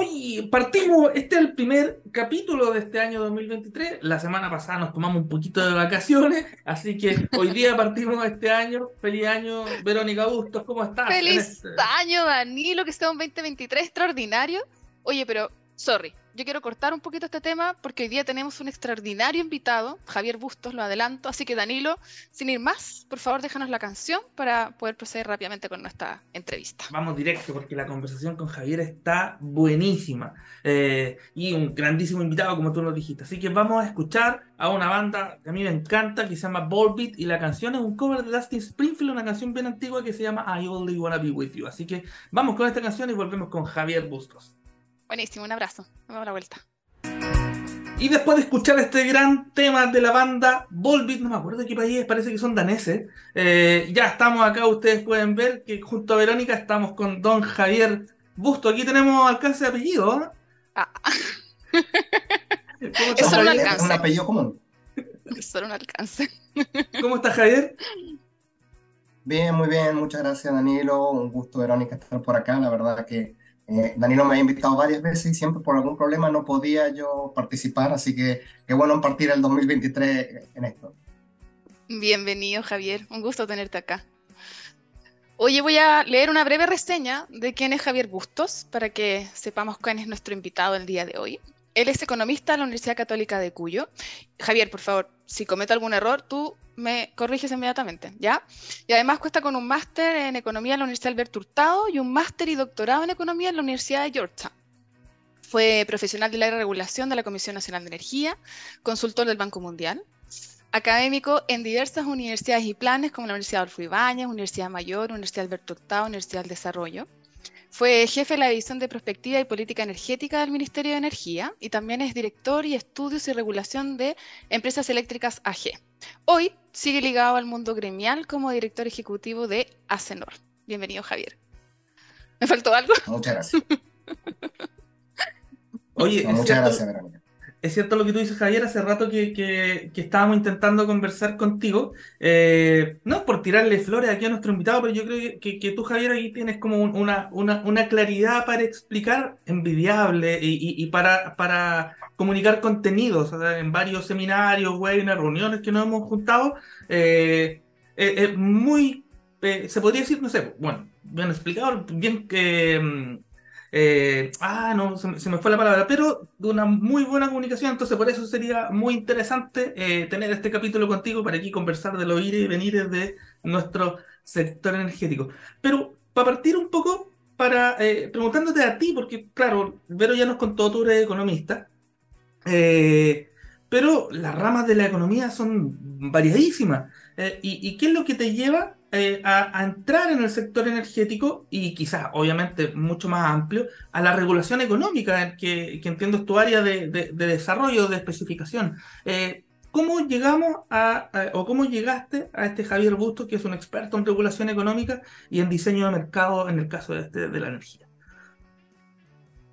Hoy partimos, este es el primer capítulo de este año 2023. La semana pasada nos tomamos un poquito de vacaciones, así que hoy día partimos este año. Feliz año, Verónica Bustos, ¿cómo estás? Feliz este año, Danilo, que sea un 2023 extraordinario. Oye, pero, sorry, yo quiero cortar un poquito este tema porque hoy día tenemos un extraordinario invitado, Javier Bustos, lo adelanto. Así que Danilo, sin ir más, por favor déjanos la canción para poder proceder rápidamente con nuestra entrevista. Vamos directo porque la conversación con Javier está buenísima eh, y un grandísimo invitado como tú nos dijiste. Así que vamos a escuchar a una banda que a mí me encanta que se llama Volbeat y la canción es un cover de Dustin Springfield, una canción bien antigua que se llama I Only Wanna Be With You. Así que vamos con esta canción y volvemos con Javier Bustos. Buenísimo, un abrazo. Nos vemos la vuelta. Y después de escuchar este gran tema de la banda Volbeat, no me acuerdo de qué país, parece que son daneses. Eh, ya estamos acá, ustedes pueden ver que junto a Verónica estamos con don Javier Busto. Aquí tenemos alcance de apellido. ¿eh? Ah. Es solo un alcance. Es un apellido común. Es solo un alcance. ¿Cómo estás, Javier? Bien, muy bien. Muchas gracias, Danilo. Un gusto, Verónica, estar por acá. La verdad que eh, Danilo me ha invitado varias veces y siempre por algún problema no podía yo participar, así que qué bueno partir el 2023 en esto. Bienvenido, Javier. Un gusto tenerte acá. Oye, voy a leer una breve reseña de quién es Javier Bustos para que sepamos quién es nuestro invitado el día de hoy. Él es economista de la Universidad Católica de Cuyo. Javier, por favor, si cometo algún error, tú me corriges inmediatamente, ¿ya? Y además cuesta con un máster en economía en la Universidad Alberto Hurtado y un máster y doctorado en economía en la Universidad de Georgetown. Fue profesional de la regulación de la Comisión Nacional de Energía, consultor del Banco Mundial, académico en diversas universidades y planes como la Universidad Adolfo Ibáñez, Universidad Mayor, Universidad Alberto Hurtado, Universidad del Desarrollo. Fue jefe de la División de Prospectiva y Política Energética del Ministerio de Energía y también es director y estudios y regulación de Empresas Eléctricas AG. Hoy sigue ligado al mundo gremial como director ejecutivo de ACENOR. Bienvenido, Javier. ¿Me faltó algo? Muchas gracias. Oye, muchas gracias, Verónica es cierto lo que tú dices, Javier, hace rato que, estábamos intentando conversar contigo, eh, no por tirarle flores aquí a nuestro invitado, pero yo creo que, tú, Javier, aquí tienes como una, una, claridad para explicar envidiable y, para, para comunicar contenidos en varios seminarios, webinars, reuniones que nos hemos juntado. Eh, eh, muy, se podría decir, no sé, bueno, bien explicado, bien que eh, ah, no, se, me fue la palabra, pero de una muy buena comunicación, entonces por eso sería muy interesante eh, tener este capítulo contigo para aquí conversar de los ir y venir de nuestro sector energético. Pero para partir un poco, para eh, preguntándote a ti, porque claro, Vero ya nos contó, tú eres economista, pero las ramas de la economía son variadísimas. ¿Y, ¿Y qué es lo que te lleva eh, a, entrar en el sector energético y quizás, obviamente, mucho más amplio, a la regulación económica, que, que entiendo es tu área de, desarrollo, de especificación. Eh, ¿Cómo llegamos a, o cómo llegaste a este Javier Busto, que es un experto en regulación económica y en diseño de mercado en el caso de, este, de la energía?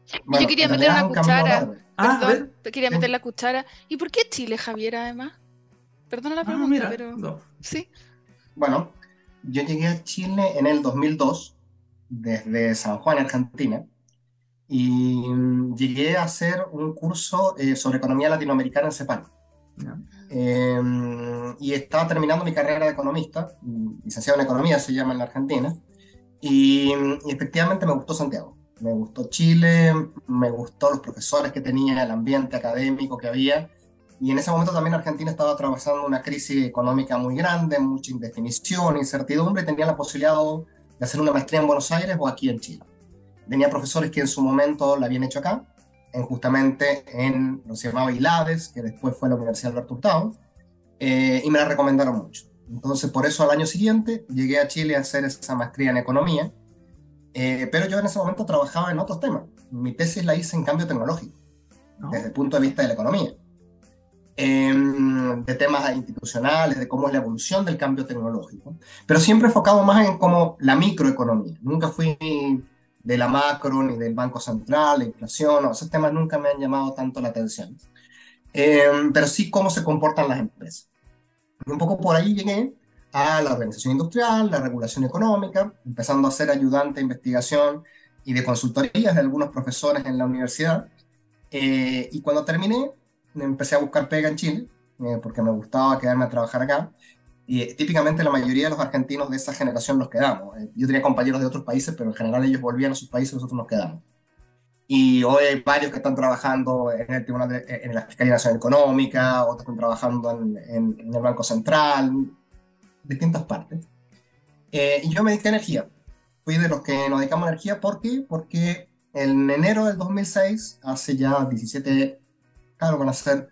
Yo quería meter una cuchara. Ah, Perdón, quería meter la cuchara. ¿Y por qué Chile, Javier, además? Perdona la ah, pregunta, pero. Sí. Bueno, yo llegué a Chile en el 2002, desde San Juan, Argentina, y llegué a hacer un curso eh, sobre economía latinoamericana en CEPAL. Em, y estaba terminando mi carrera de economista, licenciado en economía se llama en la Argentina, y, y, efectivamente me gustó Santiago. Me gustó Chile, me gustó los profesores que tenía, el ambiente académico que había, y en ese momento también Argentina estaba atravesando una crisis económica muy grande, mucha indefinición, incertidumbre, y tenía la posibilidad de hacer una maestría en Buenos Aires o aquí en Chile. Tenía profesores que en su momento la habían hecho acá, en justamente en lo que se llamaba ILADES, que después fue la Universidad Alberto Hurtado, eh, y me la recomendaron mucho. Entonces, por eso al año siguiente llegué a Chile a hacer esa maestría en economía, eh, pero yo en ese momento trabajaba en otros temas. Mi tesis la hice en cambio tecnológico, desde el punto de vista de la economía. Em, de temas institucionales, de cómo es la evolución del cambio tecnológico, pero siempre enfocado más en como la microeconomía. Nunca fui de la macro ni del Banco Central, la inflación, esos temas nunca me han llamado tanto la atención. Em, pero sí cómo se comportan las empresas. un poco por ahí llegué a la organización industrial, la regulación económica, empezando a ser ayudante de investigación y de consultorías de algunos profesores en la universidad. Eh, y cuando terminé, empecé a buscar pega en Chile, eh, porque me gustaba quedarme a trabajar acá. Y típicamente la mayoría de los argentinos de esa generación nos quedamos. yo tenía compañeros de otros países, pero en general ellos volvían a sus países nosotros nos quedamos. Y hoy hay varios que están trabajando en el Tribunal de, en la Fiscalía Nacional Económica, otros están trabajando en, en, el Banco Central, distintas partes. Eh, y yo me dediqué a energía. Fui de los que nos dedicamos a energía. ¿Por qué? Porque en enero del 2006, hace ya 17, claro, van a ser,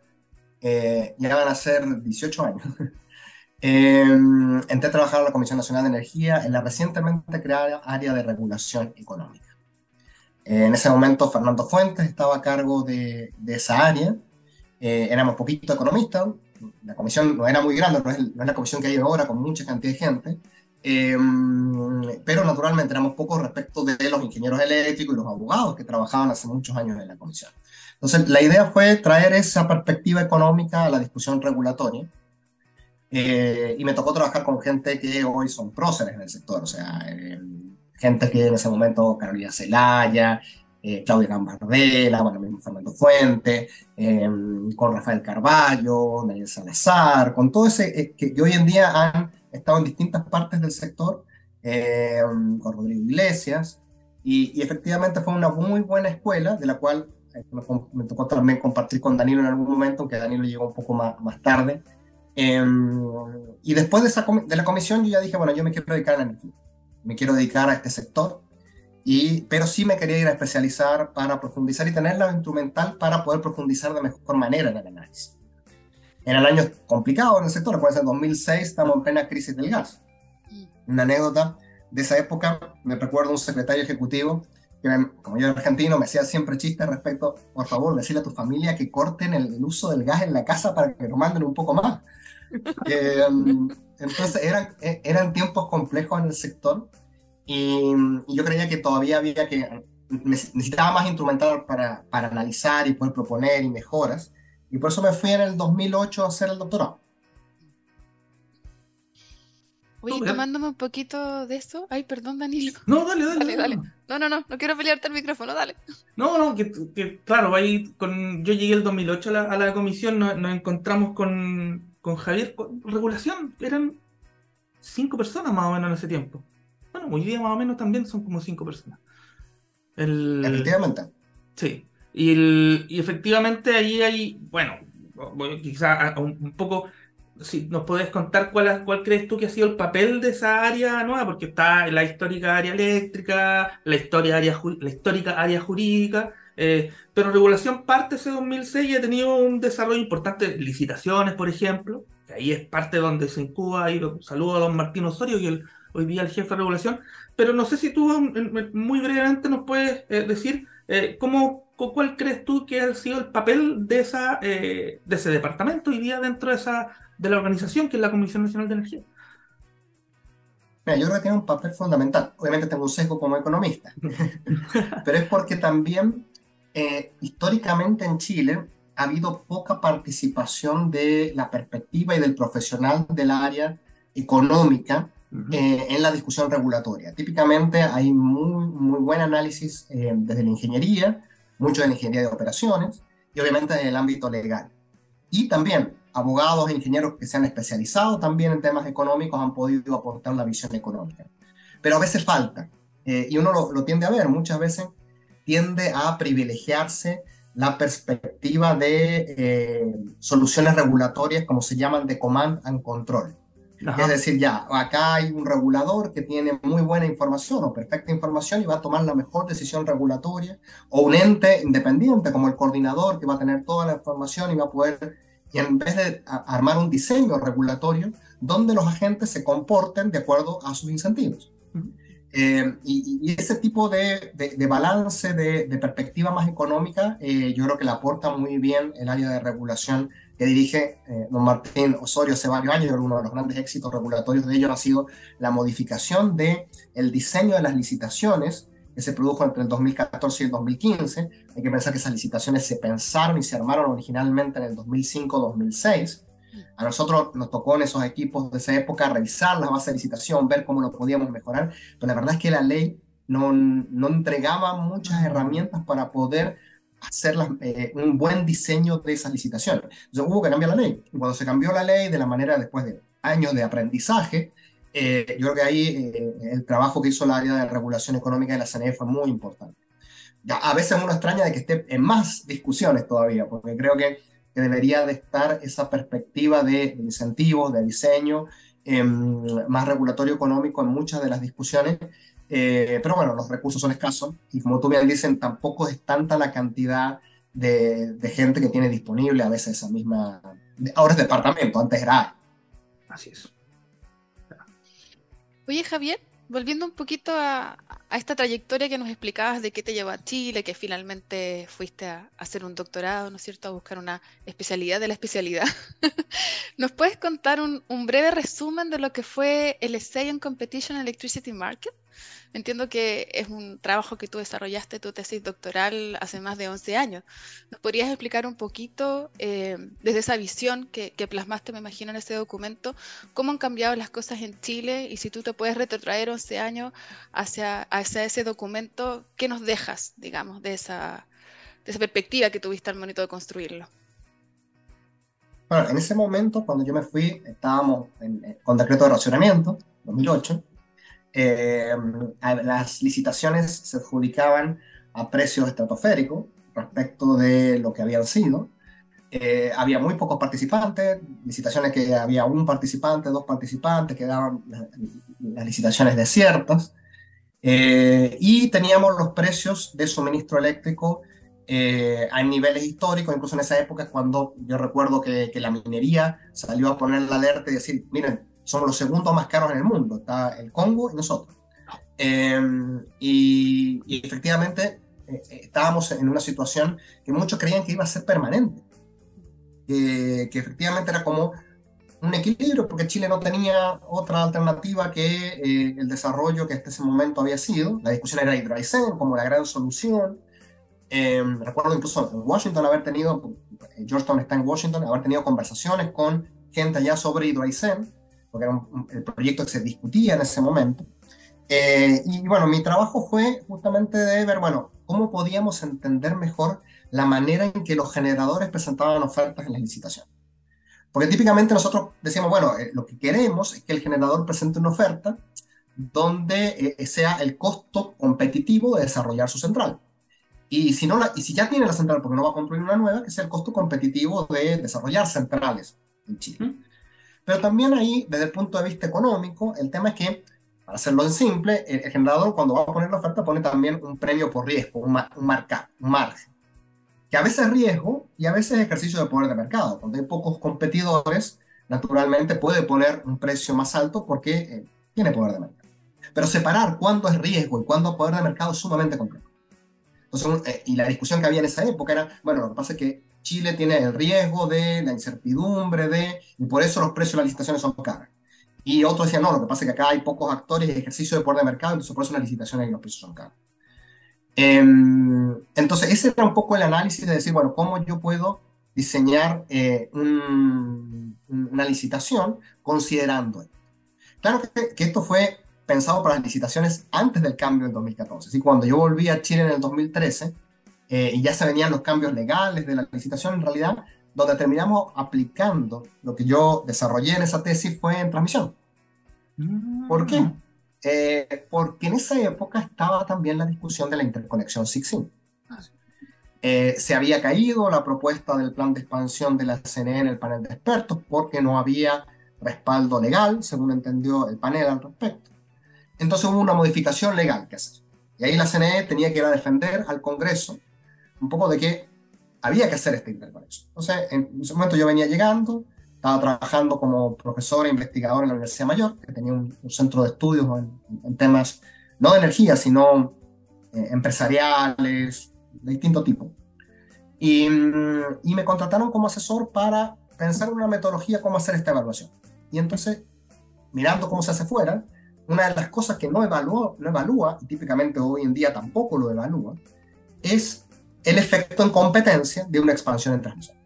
eh, ya van a ser 18 años. eh, entré a trabajar en la Comisión Nacional de Energía en la recientemente creada área de regulación económica. En ese momento Fernando Fuentes estaba a cargo de, esa área, eh, éramos poquito economistas, la comisión no era muy grande, no es, la comisión que hay ahora con mucha cantidad de gente, eh, pero naturalmente éramos pocos respecto de los ingenieros eléctricos y los abogados que trabajaban hace muchos años en la comisión. Entonces, la idea fue traer esa perspectiva económica a la discusión regulatoria. Eh, y me tocó trabajar con gente que hoy son próceres en el sector, o sea, gente que en ese momento, Carolina Celaya, eh, Claudia Gambardella, bueno, Fernando Fuente, em, con Rafael Carballo, Daniel Salazar, con todo ese eh, que, hoy en día han estado en distintas partes del sector, em, con Rodrigo Iglesias, y, efectivamente fue una muy buena escuela, de la cual eh, me, tocó también compartir con Danilo en algún momento, aunque Danilo llegó un poco más, más tarde. Em, y después de, esa, de la comisión yo ya dije, bueno, yo me quiero dedicar a la energía me quiero dedicar a este sector, y, pero sí me quería ir a especializar para profundizar y tener la instrumental para poder profundizar de mejor manera en el análisis. En el año complicado en el sector, puede ser 2006, estamos en plena crisis del gas. Una anécdota de esa época, me recuerdo un secretario ejecutivo como yo era argentino, me hacía siempre chistes respecto, por favor, decirle a tu familia que corten el, uso del gas en la casa para que lo manden un poco más. Eh, entonces eran, e, eran tiempos complejos en el sector y, yo creía que todavía había que, necesitaba más instrumental para, para, analizar y poder proponer y mejoras. Y por eso me fui en el 2008 a hacer el doctorado. Oye, tomándome un poquito de esto. Ay, perdón, Danilo. No, dale, dale. Dale, No, no, no, no quiero pelearte el micrófono, dale. No, no, que, claro, ahí con, yo llegué el 2008 a la, a la comisión, nos, nos encontramos con, con Javier, con regulación, eran cinco personas más o menos en ese tiempo. Bueno, hoy día más o menos también son como cinco personas. Efectivamente. Sí. Y, efectivamente ahí hay, bueno, quizá un, poco, si nos podés contar cuál, cuál crees tú que ha sido el papel de esa área nueva, porque está la histórica área eléctrica, la, historia área, la histórica área jurídica, eh, pero regulación parte ese 2006 y ha tenido un desarrollo importante, licitaciones, por ejemplo, que ahí es parte donde se incuba, y saludo a don Martín Osorio, que hoy día el jefe de regulación, pero no sé si tú muy brevemente nos puedes eh, decir eh, cómo, cuál crees tú que ha sido el papel de, esa, de ese departamento hoy día dentro de, esa, de la organización que es la Comisión Nacional de Energía. Mira, yo creo que tiene un papel fundamental. Obviamente tengo un sesgo como economista, pero es porque también eh, históricamente en Chile ha habido poca participación de la perspectiva y del profesional del área económica eh, en la discusión regulatoria. Típicamente hay muy, muy buen análisis eh, desde la ingeniería, mucho de la ingeniería de operaciones y obviamente en el ámbito legal. Y también abogados e ingenieros que se han especializado también en temas económicos han podido aportar la visión económica. Pero a veces falta, y uno lo, lo tiende a ver muchas veces tiende a privilegiarse la perspectiva de eh, soluciones regulatorias, como se llaman, de command and control. Es decir, ya, acá hay un regulador que tiene muy buena información o perfecta información y va a tomar la mejor decisión regulatoria, o un ente independiente como el coordinador que va a tener toda la información y va a poder, y en vez de armar un diseño regulatorio, donde los agentes se comporten de acuerdo a sus incentivos. Eh, y, ese tipo de, de, balance, de, de, perspectiva más económica, eh, yo creo que le aporta muy bien el área de regulación que dirige eh, don Martín Osorio hace varios años. Uno de los grandes éxitos regulatorios de ellos ha sido la modificación del el diseño de las licitaciones que se produjo entre el 2014 y el 2015. Hay que pensar que esas licitaciones se pensaron y se armaron originalmente en el 2005-2006 a nosotros nos tocó en esos equipos de esa época revisar la base de licitación, ver cómo lo podíamos mejorar, pero la verdad es que la ley no, no entregaba muchas herramientas para poder hacer eh, un buen diseño de esas licitaciones. Entonces hubo que cambiar la ley. Y cuando se cambió la ley de la manera después de años de aprendizaje, eh, yo creo que ahí eh, el trabajo que hizo la área de regulación económica de la CNE fue muy importante. Ya, a veces uno extraña de que esté en más discusiones todavía, porque creo que, que debería de estar esa perspectiva de, de incentivos, de diseño, em, más regulatorio económico en muchas de las discusiones, eh, pero bueno, los recursos son escasos y como tú bien dicen, tampoco es tanta la cantidad de, de gente que tiene disponible a veces esa misma... Ahora es departamento, antes era... Así es. Oye, Javier, volviendo un poquito a, esta trayectoria que nos explicabas de qué te llevó a Chile, que finalmente fuiste a, hacer un doctorado, ¿no es cierto?, a buscar una especialidad de la especialidad. ¿Nos puedes contar un, un, breve resumen de lo que fue el Essay on Competition Electricity Market? Entiendo que es un trabajo que tú desarrollaste, tu tesis doctoral, hace más de 11 años. ¿Nos podrías explicar un poquito, eh, desde esa visión que, que, plasmaste, me imagino, en ese documento, cómo han cambiado las cosas en Chile y si tú te puedes retrotraer 11 años hacia, hacia ese documento, ¿qué nos dejas, digamos, de esa, de esa perspectiva que tuviste al momento de construirlo? Bueno, en ese momento, cuando yo me fui, estábamos en, con decreto de racionamiento, 2008 eh, las licitaciones se adjudicaban a precios estratosféricos respecto de lo que habían sido. Eh, había muy pocos participantes, licitaciones que había un participante, dos participantes, quedaban las, licitaciones desiertas. Eh, y teníamos los precios de suministro eléctrico eh, a niveles históricos, incluso en esa época cuando yo recuerdo que, que la minería salió a poner la alerta y decir, miren, somos los segundos más caros en el mundo, está el Congo y nosotros. Eh, y, y, efectivamente eh, estábamos en una situación que muchos creían que iba a ser permanente, que, que, efectivamente era como un equilibrio, porque Chile no tenía otra alternativa que eh, el desarrollo que hasta ese momento había sido. La discusión era Hidroaicén como la gran solución. Eh, recuerdo incluso en Washington haber tenido, Georgetown está en Washington, haber tenido conversaciones con gente allá sobre Hidroaicén porque era un, el proyecto que se discutía en ese momento. Eh, y bueno, mi trabajo fue justamente de ver, bueno, cómo podíamos entender mejor la manera en que los generadores presentaban ofertas en las licitaciones. Porque típicamente nosotros decíamos, bueno, eh, lo que queremos es que el generador presente una oferta donde eh, sea el costo competitivo de desarrollar su central. Y si, no la, y si ya tiene la central porque no va a construir una nueva, que sea el costo competitivo de desarrollar centrales en Chile. Pero también ahí, desde el punto de vista económico, el tema es que, para hacerlo en simple, el, el generador cuando va a poner la oferta pone también un premio por riesgo, un, un, marca, un margen. Que a veces es riesgo y a veces es ejercicio de poder de mercado. Cuando hay pocos competidores, naturalmente puede poner un precio más alto porque eh, tiene poder de mercado. Pero separar cuándo es riesgo y cuándo poder de mercado es sumamente complejo. Entonces, eh, y la discusión que había en esa época era, bueno, lo que pasa es que Chile tiene el riesgo de la incertidumbre de, y por eso los precios de las licitaciones son caras. Y otros decían, no, lo que pasa es que acá hay pocos actores y ejercicio de poder de mercado, entonces por eso las licitaciones y los precios son caros. Eh, entonces, ese era un poco el análisis de decir, bueno, ¿cómo yo puedo diseñar eh, un, una licitación considerando esto? Claro que, que, esto fue pensado para las licitaciones antes del cambio en 2014. Así cuando yo volví a Chile en el 2013, eh, y ya se venían los cambios legales de la licitación en realidad, donde terminamos aplicando lo que yo desarrollé en esa tesis fue en transmisión. ¿Por qué? Eh, porque en esa época estaba también la discusión de la interconexión SIG-SIN. Eh, se había caído la propuesta del plan de expansión de la CNE en el panel de expertos porque no había respaldo legal, según entendió el panel al respecto. Entonces hubo una modificación legal que hacer. Y ahí la CNE tenía que ir a defender al Congreso un poco de que había que hacer esta interconexión. Entonces, en ese momento yo venía llegando, estaba trabajando como profesor e investigador en la Universidad Mayor, que tenía un, un centro de estudios en, en, temas no de energía, sino eh, empresariales, de distinto tipo. Y, y, me contrataron como asesor para pensar en una metodología cómo hacer esta evaluación. Y entonces, mirando cómo se hace fuera, una de las cosas que no, evaluó, no evalúa, y típicamente hoy en día tampoco lo evalúa, es el efecto en competencia de una expansión en transmisión.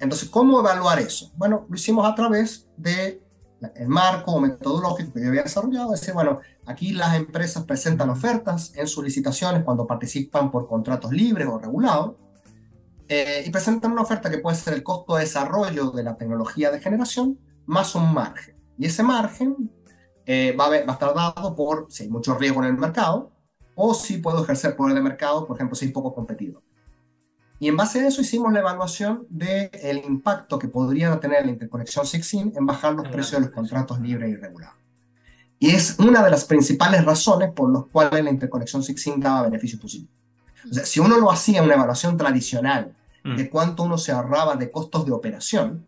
Entonces, ¿cómo evaluar eso? Bueno, lo hicimos a través de el marco metodológico que yo había desarrollado, decir, bueno, aquí las empresas presentan ofertas en sus licitaciones cuando participan por contratos libres o regulados, eh, y presentan una oferta que puede ser el costo de desarrollo de la tecnología de generación más un margen. Y ese margen eh, va, a va, a estar dado por si hay mucho riesgo en el mercado o si puedo ejercer poder de mercado, por ejemplo, si hay poco competidor. Y en base a eso hicimos la evaluación del impacto que podría tener la interconexión SIGSIN en bajar los precios de los contratos libres y regulados. Y es una de las principales razones por las cuales la interconexión SIGSIN daba beneficios positivos. O sea, si uno lo hacía en una evaluación tradicional de mm. cuánto uno se ahorraba de costos de operación,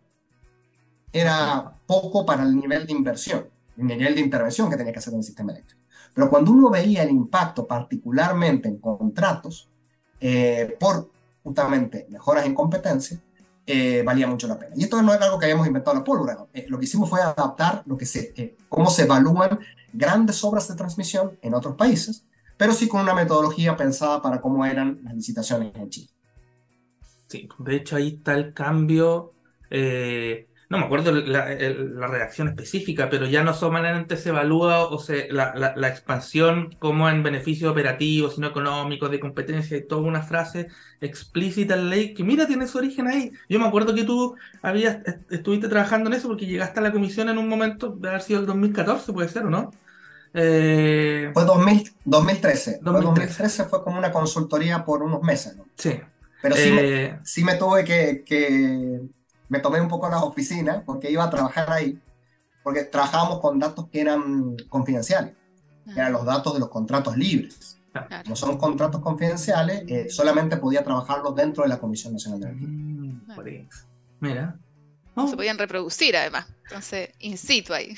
era poco para el nivel de inversión, el nivel de intervención que tenía que hacer en el sistema eléctrico. Pero cuando uno veía el impacto, particularmente en contratos, eh, por justamente mejoras en competencia, eh, valía mucho la pena. Y esto no es algo que hayamos inventado la pólvora. Eh, lo que hicimos fue adaptar lo que se, eh, cómo se evalúan grandes obras de transmisión en otros países, pero sí con una metodología pensada para cómo eran las licitaciones en Chile. Sí, de hecho ahí está el cambio no me acuerdo la, redacción específica, pero ya no solamente se evalúa o se, la, la, expansión como en beneficio operativo, sino económico, de competencia, y toda una frase explícita en ley que mira, tiene su origen ahí. Yo me acuerdo que tú habías, estuviste trabajando en eso porque llegaste a la comisión en un momento, de haber sido el 2014, puede ser, ¿o no? Eh... Fue 2000, 2013. 2013. Fue 2013 fue como una consultoría por unos meses, ¿no? Sí. Pero sí, me, eh, sí me tuve que, que me tomé un poco las oficinas porque iba a trabajar ahí, porque trabajábamos con datos que eran confidenciales, eran los datos de los contratos libres. No son contratos confidenciales, eh, solamente podía trabajarlos dentro de la Comisión Nacional de Energía. Mm, Mira. No Se podían reproducir además, entonces, in situ ahí.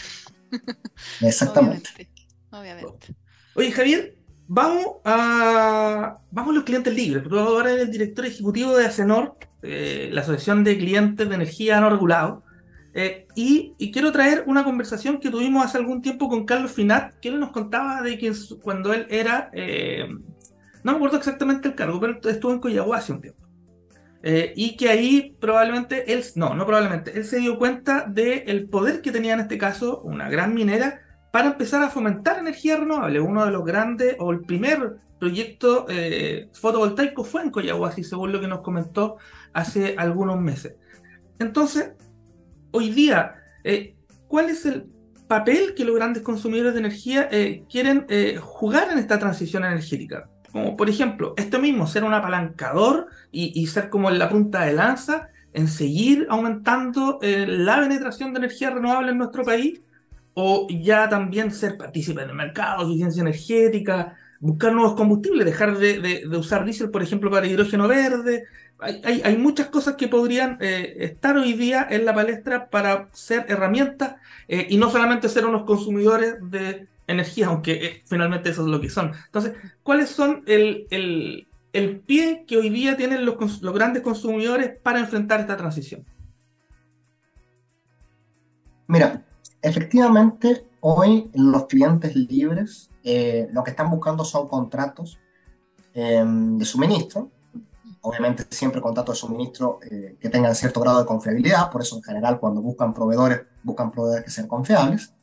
Exactamente. Obviamente. Oye, Javier, vamos a, vamos a los clientes libres. Tú ahora eres el director ejecutivo de Acenor, eh, la Asociación de Clientes de Energía No Regulado. Eh, y, quiero traer una conversación que tuvimos hace algún tiempo con Carlos Finat, que él nos contaba de que cuando él era, eh, no me acuerdo exactamente el cargo, pero estuvo en Coyagua hace un tiempo. y que ahí probablemente él, no, no probablemente, él se dio cuenta del poder que tenía en este caso una gran minera para empezar a fomentar energía renovable. Uno de los grandes, o el primer proyecto fotovoltaico fue en Coyahuasi, según lo que nos comentó hace algunos meses. Entonces, hoy día, eh, ¿cuál es el papel que los grandes consumidores de energía eh, quieren eh, jugar en esta transición energética? Como por ejemplo, esto mismo, ser un apalancador y, ser como en la punta de lanza en seguir aumentando la penetración de energía renovable en nuestro país, o ya también ser partícipe del mercado, eficiencia energética, buscar nuevos combustibles, dejar de, usar diésel, por ejemplo, para hidrógeno verde, hay, muchas cosas que podrían eh, estar hoy día en la palestra para ser herramientas eh, y no solamente ser unos consumidores de energía, aunque eh, finalmente eso es lo que son. Entonces, ¿cuáles son el, el, pie que hoy día tienen los, los, grandes consumidores para enfrentar esta transición? Mira, efectivamente, hoy los clientes libres lo que están buscando son contratos de suministro obviamente siempre contratos de suministro eh, que tengan cierto grado de confiabilidad, por eso en general cuando buscan proveedores, buscan proveedores que sean confiables,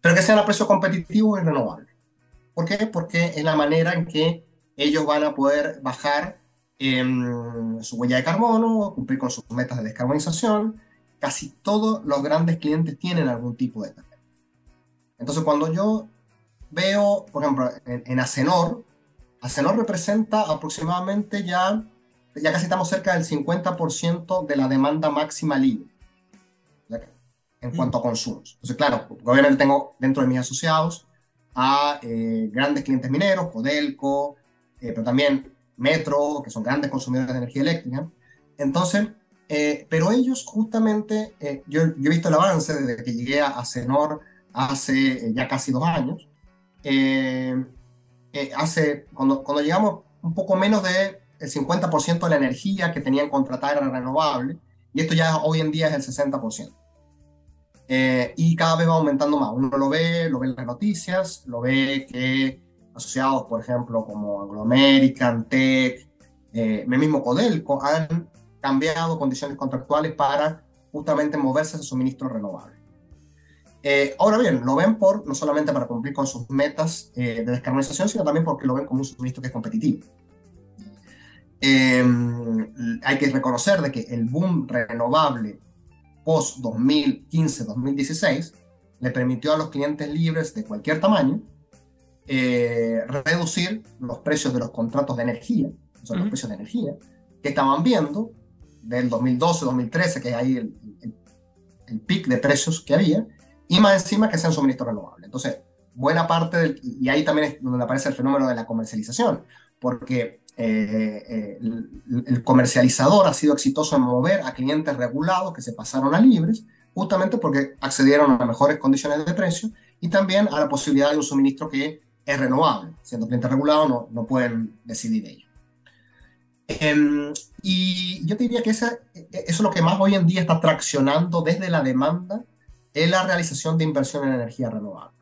pero que sean a precio competitivo y renovable. ¿Por qué? Porque es la manera en que ellos van a poder bajar em, su huella de carbono, cumplir con sus metas de descarbonización. Casi todos los grandes clientes tienen algún tipo de tarea. Entonces cuando yo veo, por ejemplo, en, en Acenor, Acenor representa aproximadamente ya ya casi estamos cerca del 50% de la demanda máxima libre en mm. cuanto a consumos. Entonces, claro, obviamente tengo dentro de mis asociados a eh, grandes clientes mineros, Codelco, eh, pero también Metro, que son grandes consumidores de energía eléctrica. Entonces, eh, pero ellos justamente, yo, yo, he visto el avance desde que llegué a, Cenor hace ya casi dos años. Hace, cuando, cuando llegamos un poco menos de el 50% de la energía que tenían contratada era renovable, y esto ya hoy en día es el 60%. Eh, y cada vez va aumentando más. Uno lo ve, lo ve en las noticias, lo ve que asociados, por ejemplo, como Anglo American, Tech, eh, mismo Codelco, han cambiado condiciones contractuales para justamente moverse a suministro renovable. Eh, ahora bien, lo ven por, no solamente para cumplir con sus metas eh, de descarbonización, sino también porque lo ven como un suministro que es competitivo. Em, hay que reconocer de que el boom renovable post 2015-2016 le permitió a los clientes libres de cualquier tamaño eh, reducir los precios de los contratos de energía, o sea, los precios de energía, que estaban viendo del 2012-2013, que es ahí el, el, el pic de precios que había, y más encima que sean suministros renovables. Entonces, buena parte del, y ahí también es donde aparece el fenómeno de la comercialización, porque eh, eh, el, comercializador ha sido exitoso en mover a clientes regulados que se pasaron a libres, justamente porque accedieron a mejores condiciones de precio y también a la posibilidad de un suministro que es renovable. Siendo clientes regulados no, no pueden decidir ello. Eh, y yo te diría que esa, eso es lo que más hoy en día está traccionando desde la demanda es la realización de inversión en energía renovable.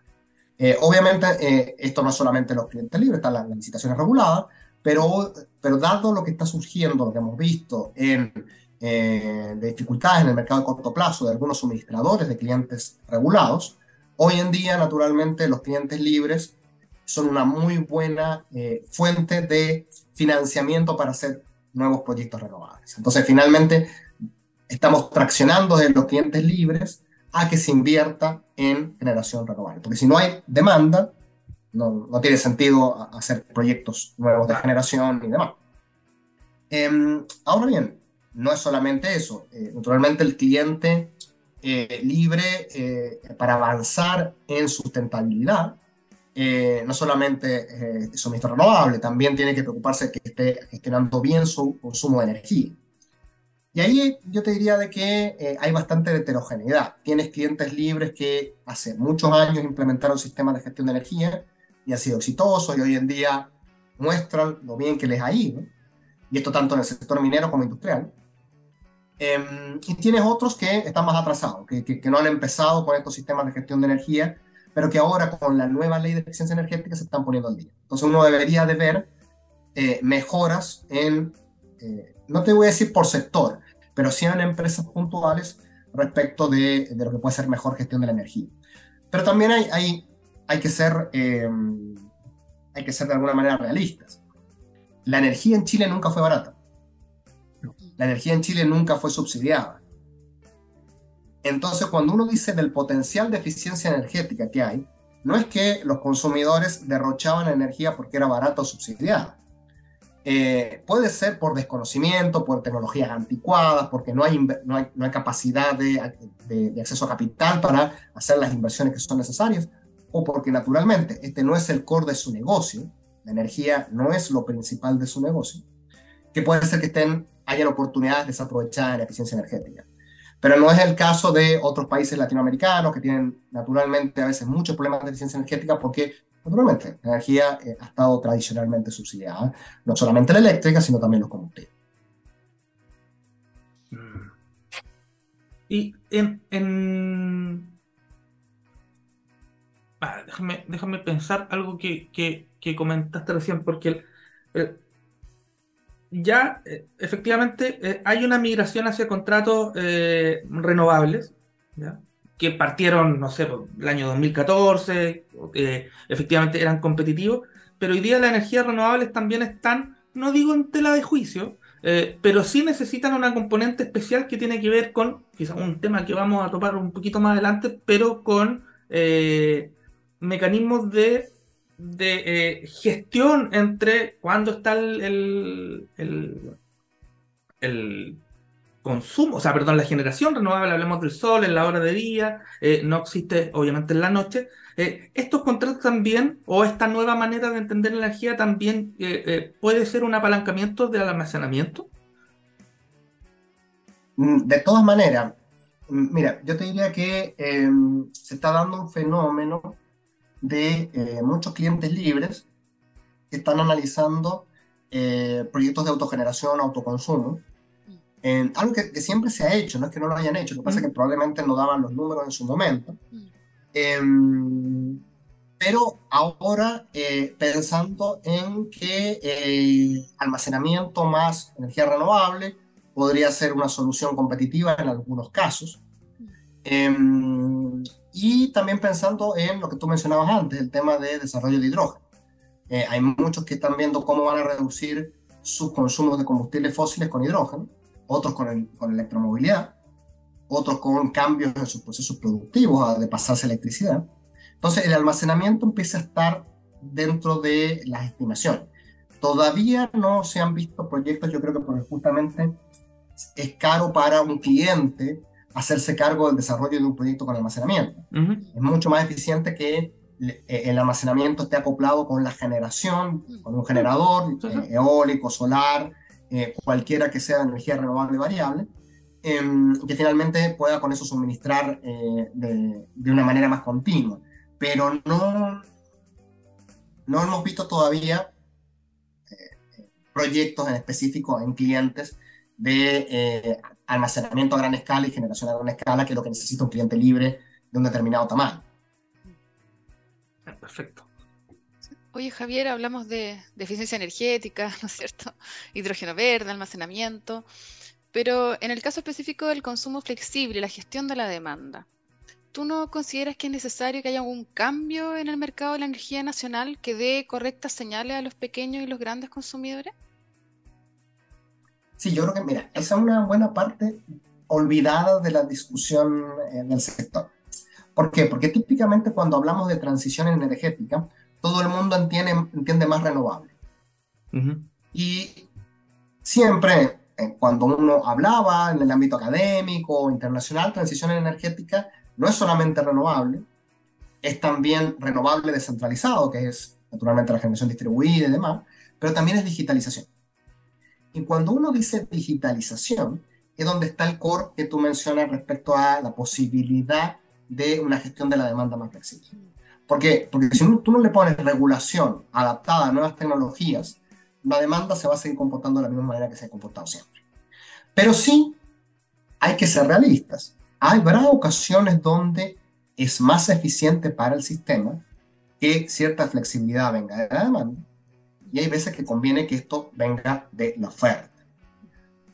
Eh, obviamente, eh, esto no es solamente los clientes libres, están las, licitaciones reguladas, pero, pero dado lo que está surgiendo, lo que hemos visto en eh, de dificultades en el mercado de corto plazo de algunos suministradores de clientes regulados, hoy en día, naturalmente, los clientes libres son una muy buena fuente de financiamiento para hacer nuevos proyectos renovables. Entonces, finalmente, estamos traccionando de los clientes libres a que se invierta en generación renovable. Porque si no hay demanda, no, no tiene sentido hacer proyectos nuevos de generación y demás. Eh, ahora bien, no es solamente eso. Eh, naturalmente el cliente eh, libre eh, para avanzar en sustentabilidad, no solamente suministro renovable, también tiene que preocuparse que esté gestionando bien su consumo de energía. Y ahí yo te diría de que eh, hay bastante heterogeneidad. Tienes clientes libres que hace muchos años implementaron sistemas de gestión de energía y han sido exitosos y hoy en día muestran lo bien que les ha ido. Y esto tanto en el sector minero como industrial. Eh, y tienes otros que están más atrasados, que, que, que, no han empezado con estos sistemas de gestión de energía, pero que ahora con la nueva ley de eficiencia energética se están poniendo al día. Entonces uno debería de ver eh, mejoras en eh, no te voy a decir por sector, pero sí en empresas puntuales respecto de, lo que puede ser mejor gestión de la energía. Pero también hay, hay, hay, que, ser, eh, hay que ser de alguna manera realistas. La energía en Chile nunca fue barata. La energía en Chile nunca fue subsidiada. Entonces, cuando uno dice del potencial de eficiencia energética que hay, no es que los consumidores derrochaban energía porque era barata o subsidiada eh, puede ser por desconocimiento, por tecnologías anticuadas, porque no hay, no hay, no hay capacidad de, de, de, acceso a capital para hacer las inversiones que son necesarias, o porque naturalmente este no es el core de su negocio, la energía no es lo principal de su negocio, que puede ser que estén, hayan oportunidades desaprovechadas en la eficiencia energética. Pero no es el caso de otros países latinoamericanos que tienen naturalmente a veces muchos problemas de eficiencia energética porque Naturalmente, la energía eh, ha estado tradicionalmente subsidiada, no solamente la eléctrica, sino también los combustibles. Y en... en... Ah, déjame, déjame, pensar algo que, que, que, comentaste recién, porque el, ya eh, efectivamente eh, hay una migración hacia contratos eh, renovables, ¿ya? Que partieron, no sé, el año 2014, eh, efectivamente eran competitivos, pero hoy día las energías renovables también están, no digo en tela de juicio, eh, pero sí necesitan una componente especial que tiene que ver con, quizás un tema que vamos a topar un poquito más adelante, pero con eh, mecanismos de, de eh, gestión entre cuando está el, el, el consumo, o sea, perdón, la generación renovable, hablemos del sol en la hora de día, eh, no existe obviamente en la noche. Eh, estos contratos también, o esta nueva manera de entender la energía también eh, puede ser un apalancamiento del almacenamiento. Mm, de todas maneras, mm, mira, yo te diría que eh, se está dando un fenómeno de muchos clientes libres que están analizando proyectos de autogeneración, autoconsumo, en algo que, que, siempre se ha hecho, no es que no lo hayan hecho, lo que pasa es que probablemente no daban los números en su momento. Eh, pero ahora eh, pensando en que eh, almacenamiento más energía renovable podría ser una solución competitiva en algunos casos. y también pensando en lo que tú mencionabas antes, el tema de desarrollo de hidrógeno. Eh, hay muchos que están viendo cómo van a reducir sus consumos de combustibles fósiles con hidrógeno, otros con, el, con electromovilidad, otros con cambios en sus procesos productivos de pasarse electricidad. Entonces el almacenamiento empieza a estar dentro de las estimaciones. Todavía no se han visto proyectos, yo creo que porque justamente es caro para un cliente hacerse cargo del desarrollo de un proyecto con almacenamiento. Es mucho más eficiente que eh, el almacenamiento esté acoplado con la generación, con un generador eh, eólico, solar, eh, cualquiera que sea energía renovable variable, em, que finalmente pueda con eso suministrar de, de, una manera más continua. Pero no, no hemos visto todavía proyectos en específico en clientes de almacenamiento a gran escala y generación a gran escala, que es lo que necesita un cliente libre de un determinado tamaño. Perfecto. Oye, Javier, hablamos de, eficiencia energética, ¿no es cierto? Hidrógeno verde, almacenamiento, pero en el caso específico del consumo flexible la gestión de la demanda, ¿tú no consideras que es necesario que haya un cambio en el mercado de la energía nacional que dé correctas señales a los pequeños y los grandes consumidores? Sí, yo creo que, mira, esa es una buena parte olvidada de la discusión eh, del sector. ¿Por qué? Porque típicamente cuando hablamos de transición energética, todo el mundo entiende, entiende más renovable. Y siempre, eh, cuando uno hablaba en el ámbito académico internacional, transición energética no es solamente renovable, es también renovable descentralizado, que es naturalmente la generación distribuida y demás, pero también es digitalización. Y cuando uno dice digitalización, es donde está el core que tú mencionas respecto a la posibilidad de una gestión de la demanda más flexible. ¿Por qué? Porque si tú no le pones regulación adaptada a nuevas tecnologías, la demanda se va a seguir comportando de la misma manera que se ha comportado siempre. Pero sí hay que ser realistas. Habrá ocasiones donde es más eficiente para el sistema que cierta flexibilidad venga de la demanda y hay veces que conviene que esto venga de la oferta.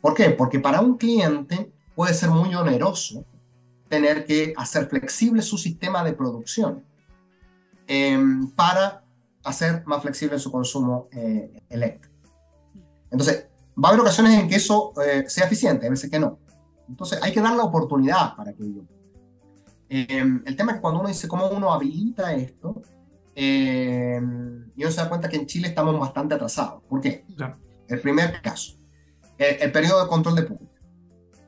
¿Por qué? Porque para un cliente puede ser muy oneroso tener que hacer flexible su sistema de producción em, para hacer más flexible su consumo eh, eléctrico. Entonces, va a haber ocasiones en que eso eh, sea eficiente, a veces que no. Entonces, hay que dar la oportunidad para que ello. Em, el tema es que cuando uno dice cómo uno habilita esto, eh, y uno se da cuenta que en Chile estamos bastante atrasados. ¿Por qué? El primer caso, el, periodo de control de punta.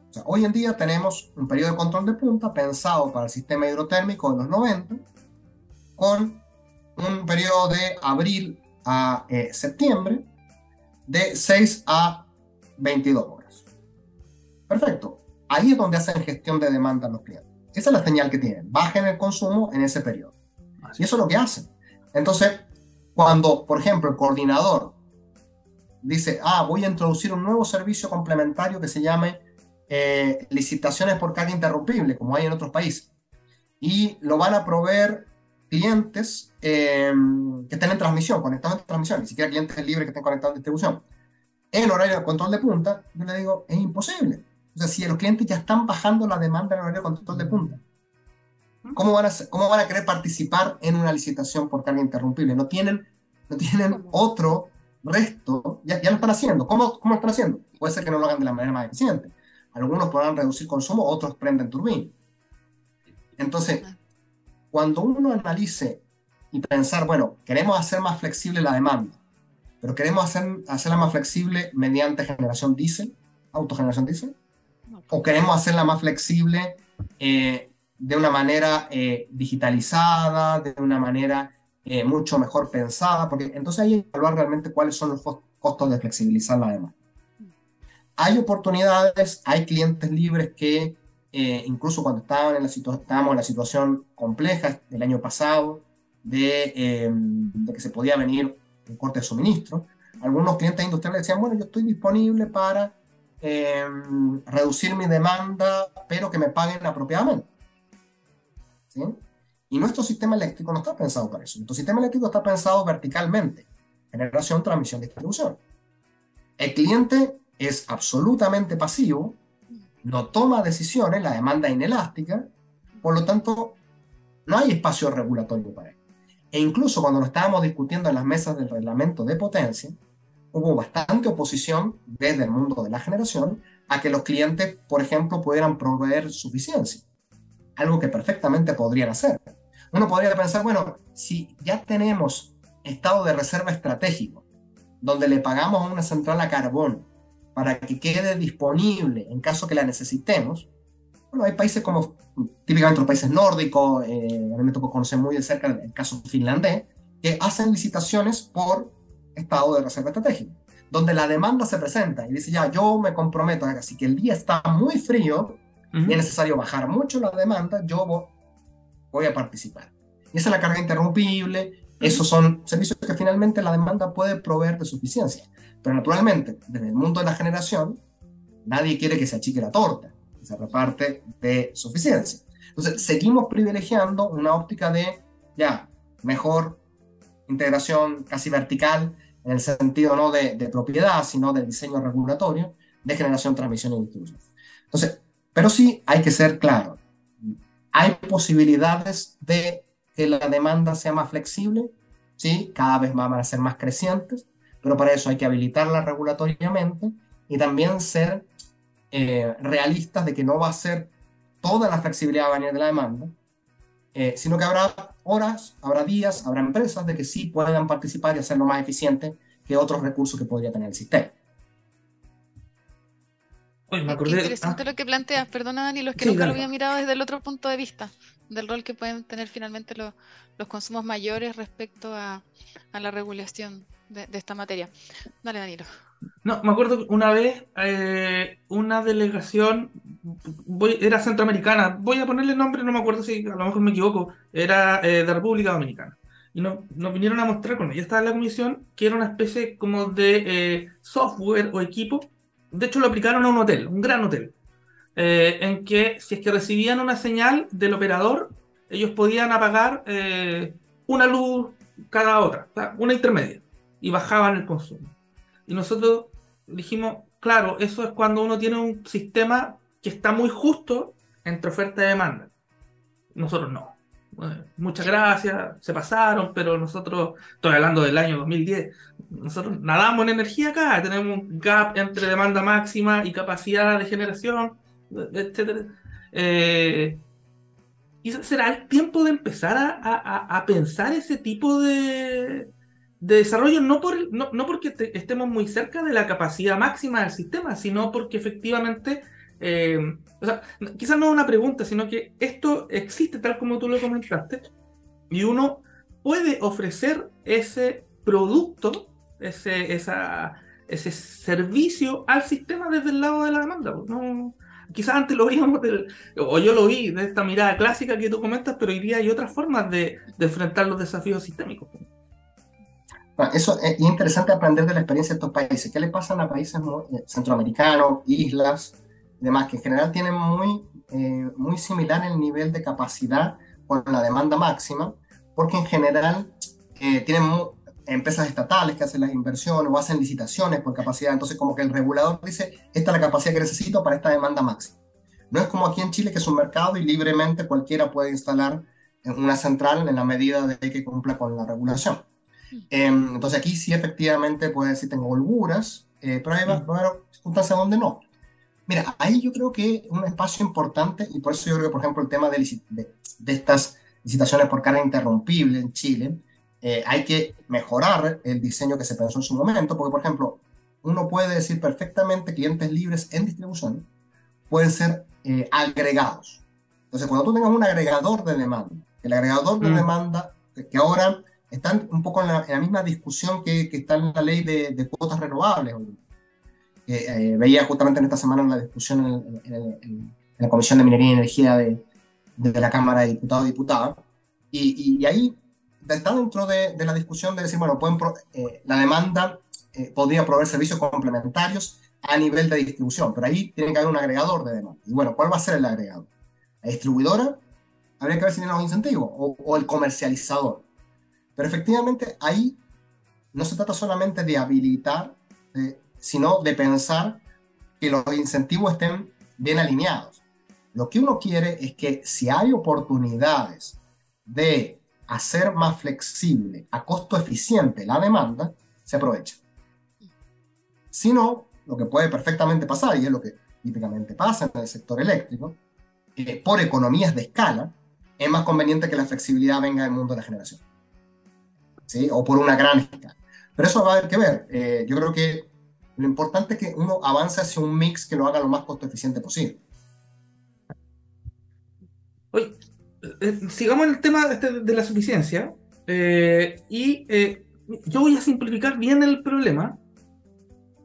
O sea, hoy en día tenemos un periodo de control de punta pensado para el sistema hidrotérmico de los 90, con un periodo de abril a eh, septiembre de 6 a 22 horas. Perfecto. Ahí es donde hacen gestión de demanda los clientes. Esa es la señal que tienen. Bajen el consumo en ese periodo. Y eso es lo que hacen. Entonces, cuando, por ejemplo, el coordinador dice, ah, voy a introducir un nuevo servicio complementario que se llame eh, licitaciones por carga interrumpible, como hay en otros países, y lo van a proveer clientes eh, que estén en transmisión, conectados en transmisión, ni siquiera clientes libres que estén conectados en distribución, en horario de control de punta, yo le digo, es imposible. O sea, si los clientes ya están bajando la demanda en horario de control de punta, ¿Cómo van, a, ¿Cómo van a querer participar en una licitación por carga interrumpible? No tienen, no tienen otro resto, ya, ya lo están haciendo. ¿Cómo, ¿Cómo lo están haciendo? Puede ser que no lo hagan de la manera más eficiente. Algunos podrán reducir consumo, otros prenden turbina. Entonces, cuando uno analice y pensar, bueno, queremos hacer más flexible la demanda, pero queremos hacer, hacerla más flexible mediante generación diésel, autogeneración diésel, o queremos hacerla más flexible eh, de una manera eh, digitalizada, de una manera eh, mucho mejor pensada, porque entonces hay que evaluar realmente cuáles son los costos de flexibilizar la demanda. Hay oportunidades, hay clientes libres que eh, incluso cuando estaban en la estábamos en la situación compleja del año pasado, de, em, de, que se podía venir un corte de suministro, algunos clientes industriales decían, bueno, yo estoy disponible para em, reducir mi demanda, pero que me paguen apropiadamente. Y nuestro sistema eléctrico no está pensado para eso. Nuestro sistema eléctrico está pensado verticalmente, generación, transmisión, distribución. El cliente es absolutamente pasivo, no toma decisiones, la demanda es inelástica, por lo tanto, No hay espacio regulatorio para ello. E incluso cuando lo estábamos discutiendo en las mesas del reglamento de potencia, hubo bastante oposición desde el mundo de la generación a que los clientes, por ejemplo, pudieran proveer suficiencia. Algo que perfectamente podrían hacer. Uno podría pensar, bueno, si ya tenemos estado de reserva estratégico, donde le pagamos a una central a carbón para que quede disponible en caso que la necesitemos, bueno, hay países como típicamente los países nórdicos, eh, a mí me tocó conocer muy de cerca el caso finlandés, que hacen licitaciones por estado de reserva estratégica, donde la demanda se presenta y dice, ya, yo me comprometo, así que el día está muy frío y es necesario bajar mucho la demanda, yo voy a participar. Y esa es la carga interrumpible, esos son servicios que finalmente la demanda puede proveer de suficiencia. Pero naturalmente, desde el mundo de la generación, nadie quiere que se achique la torta, que se reparte de suficiencia. Entonces, seguimos privilegiando una óptica de, ya, mejor integración casi vertical, en el sentido no de, propiedad, sino de diseño regulatorio, de generación, transmisión y distribución. Entonces, pero sí hay que ser claro. Hay posibilidades de que la demanda sea más flexible, ¿sí? cada vez van a ser más crecientes, pero para eso hay que habilitarla regulatoriamente y también ser eh, realistas de que no va a ser toda la flexibilidad a venir de la demanda, eh, sino que habrá horas, habrá días, habrá empresas de que sí puedan participar y hacerlo más eficiente que otros recursos que podría tener el sistema. Oye, me acordé, interesante ah. lo que planteas, perdona Dani, los que nunca lo había mirado desde el otro punto de vista, del rol que pueden tener finalmente los, los consumos mayores respecto a, a la regulación de, de, esta materia. Dale, Danilo. No, me acuerdo una vez eh, una delegación, voy, era centroamericana, voy a ponerle nombre, no me acuerdo si a lo mejor me equivoco, era eh, de República Dominicana. Y no, nos vinieron a mostrar cuando ya estaba en la comisión que era una especie como de eh, software o equipo. De hecho, lo aplicaron a un hotel, un gran hotel, en que si es que recibían una señal del operador, ellos podían apagar una luz cada otra, una intermedia, y bajaban el consumo. Y nosotros dijimos, claro, eso es cuando uno tiene un sistema que está muy justo entre oferta y demanda. Nosotros no. Muchas gracias, se pasaron, pero nosotros, estoy hablando del año 2010, nosotros nadamos en energía acá, tenemos un gap entre demanda máxima y capacidad de generación, etc. Eh, y será el tiempo de empezar a pensar ese tipo de, de desarrollo no, por, no, porque estemos muy cerca de la capacidad máxima del sistema, sino porque efectivamente, eh, o sea, quizás no es una pregunta, sino que esto existe tal como tú lo comentaste, y uno puede ofrecer ese producto, ese, esa, ese servicio al sistema desde el lado de la demanda. Pues, no, quizás antes lo veíamos, o yo lo vi de esta mirada clásica que tú comentas, pero hoy día hay otras formas de, de enfrentar los desafíos sistémicos. Pues. Eso es interesante aprender de la experiencia de estos países. ¿Qué le pasa a países eh, centroamericanos, islas, demás, que en general tienen muy, eh, muy similar el nivel de capacidad con la demanda máxima, porque en general eh, tienen empresas estatales que hacen las inversiones o hacen licitaciones por capacidad. Entonces, como que el regulador dice, esta es la capacidad que necesito para esta demanda máxima. No es como aquí en Chile, que es un mercado y libremente cualquiera puede instalar una central en la medida de que cumpla con la regulación. Em, entonces aquí sí efectivamente puede decir tengo holguras, eh, pero hay circunstancias donde no. Mira, ahí yo creo que un espacio importante, y por eso yo creo que, por ejemplo, el tema de, de, estas licitaciones por carga interrumpible en Chile, eh, hay que mejorar el diseño que se pensó en su momento, porque, por ejemplo, uno puede decir perfectamente clientes libres en distribución pueden ser eh, agregados. Entonces, cuando tú tengas un agregador de demanda, el agregador de mm. demanda, que ahora están un poco en la, misma discusión que, que, está en la ley de, cuotas renovables. Eh, veía justamente en esta semana la discusión en, la Comisión de Minería y Energía de, de la Cámara de Diputados y Diputadas, y, y, ahí está dentro de, la discusión de decir, bueno, pueden eh, la demanda eh, podría proveer servicios complementarios a nivel de distribución, pero ahí tiene que haber un agregador de demanda. Y bueno, ¿cuál va a ser el agregador? ¿La distribuidora? Habría que ver si tiene los incentivos, o, o el comercializador. Pero efectivamente ahí no se trata solamente de habilitar, sino de pensar que los incentivos estén bien alineados. Lo que uno quiere es que si hay oportunidades de hacer más flexible a costo eficiente la demanda, se aprovecha. Si no, lo que puede perfectamente pasar, y es lo que típicamente pasa en el sector eléctrico, eh, por economías de escala, es más conveniente que la flexibilidad venga del mundo de la generación. ¿Sí? O por una gran escala. Pero eso va a haber que ver. Eh, yo creo que lo importante es que uno avance hacia un mix que lo haga lo más costo eficiente posible. Oye, eh, sigamos en el tema este de la suficiencia. y yo voy a simplificar bien el problema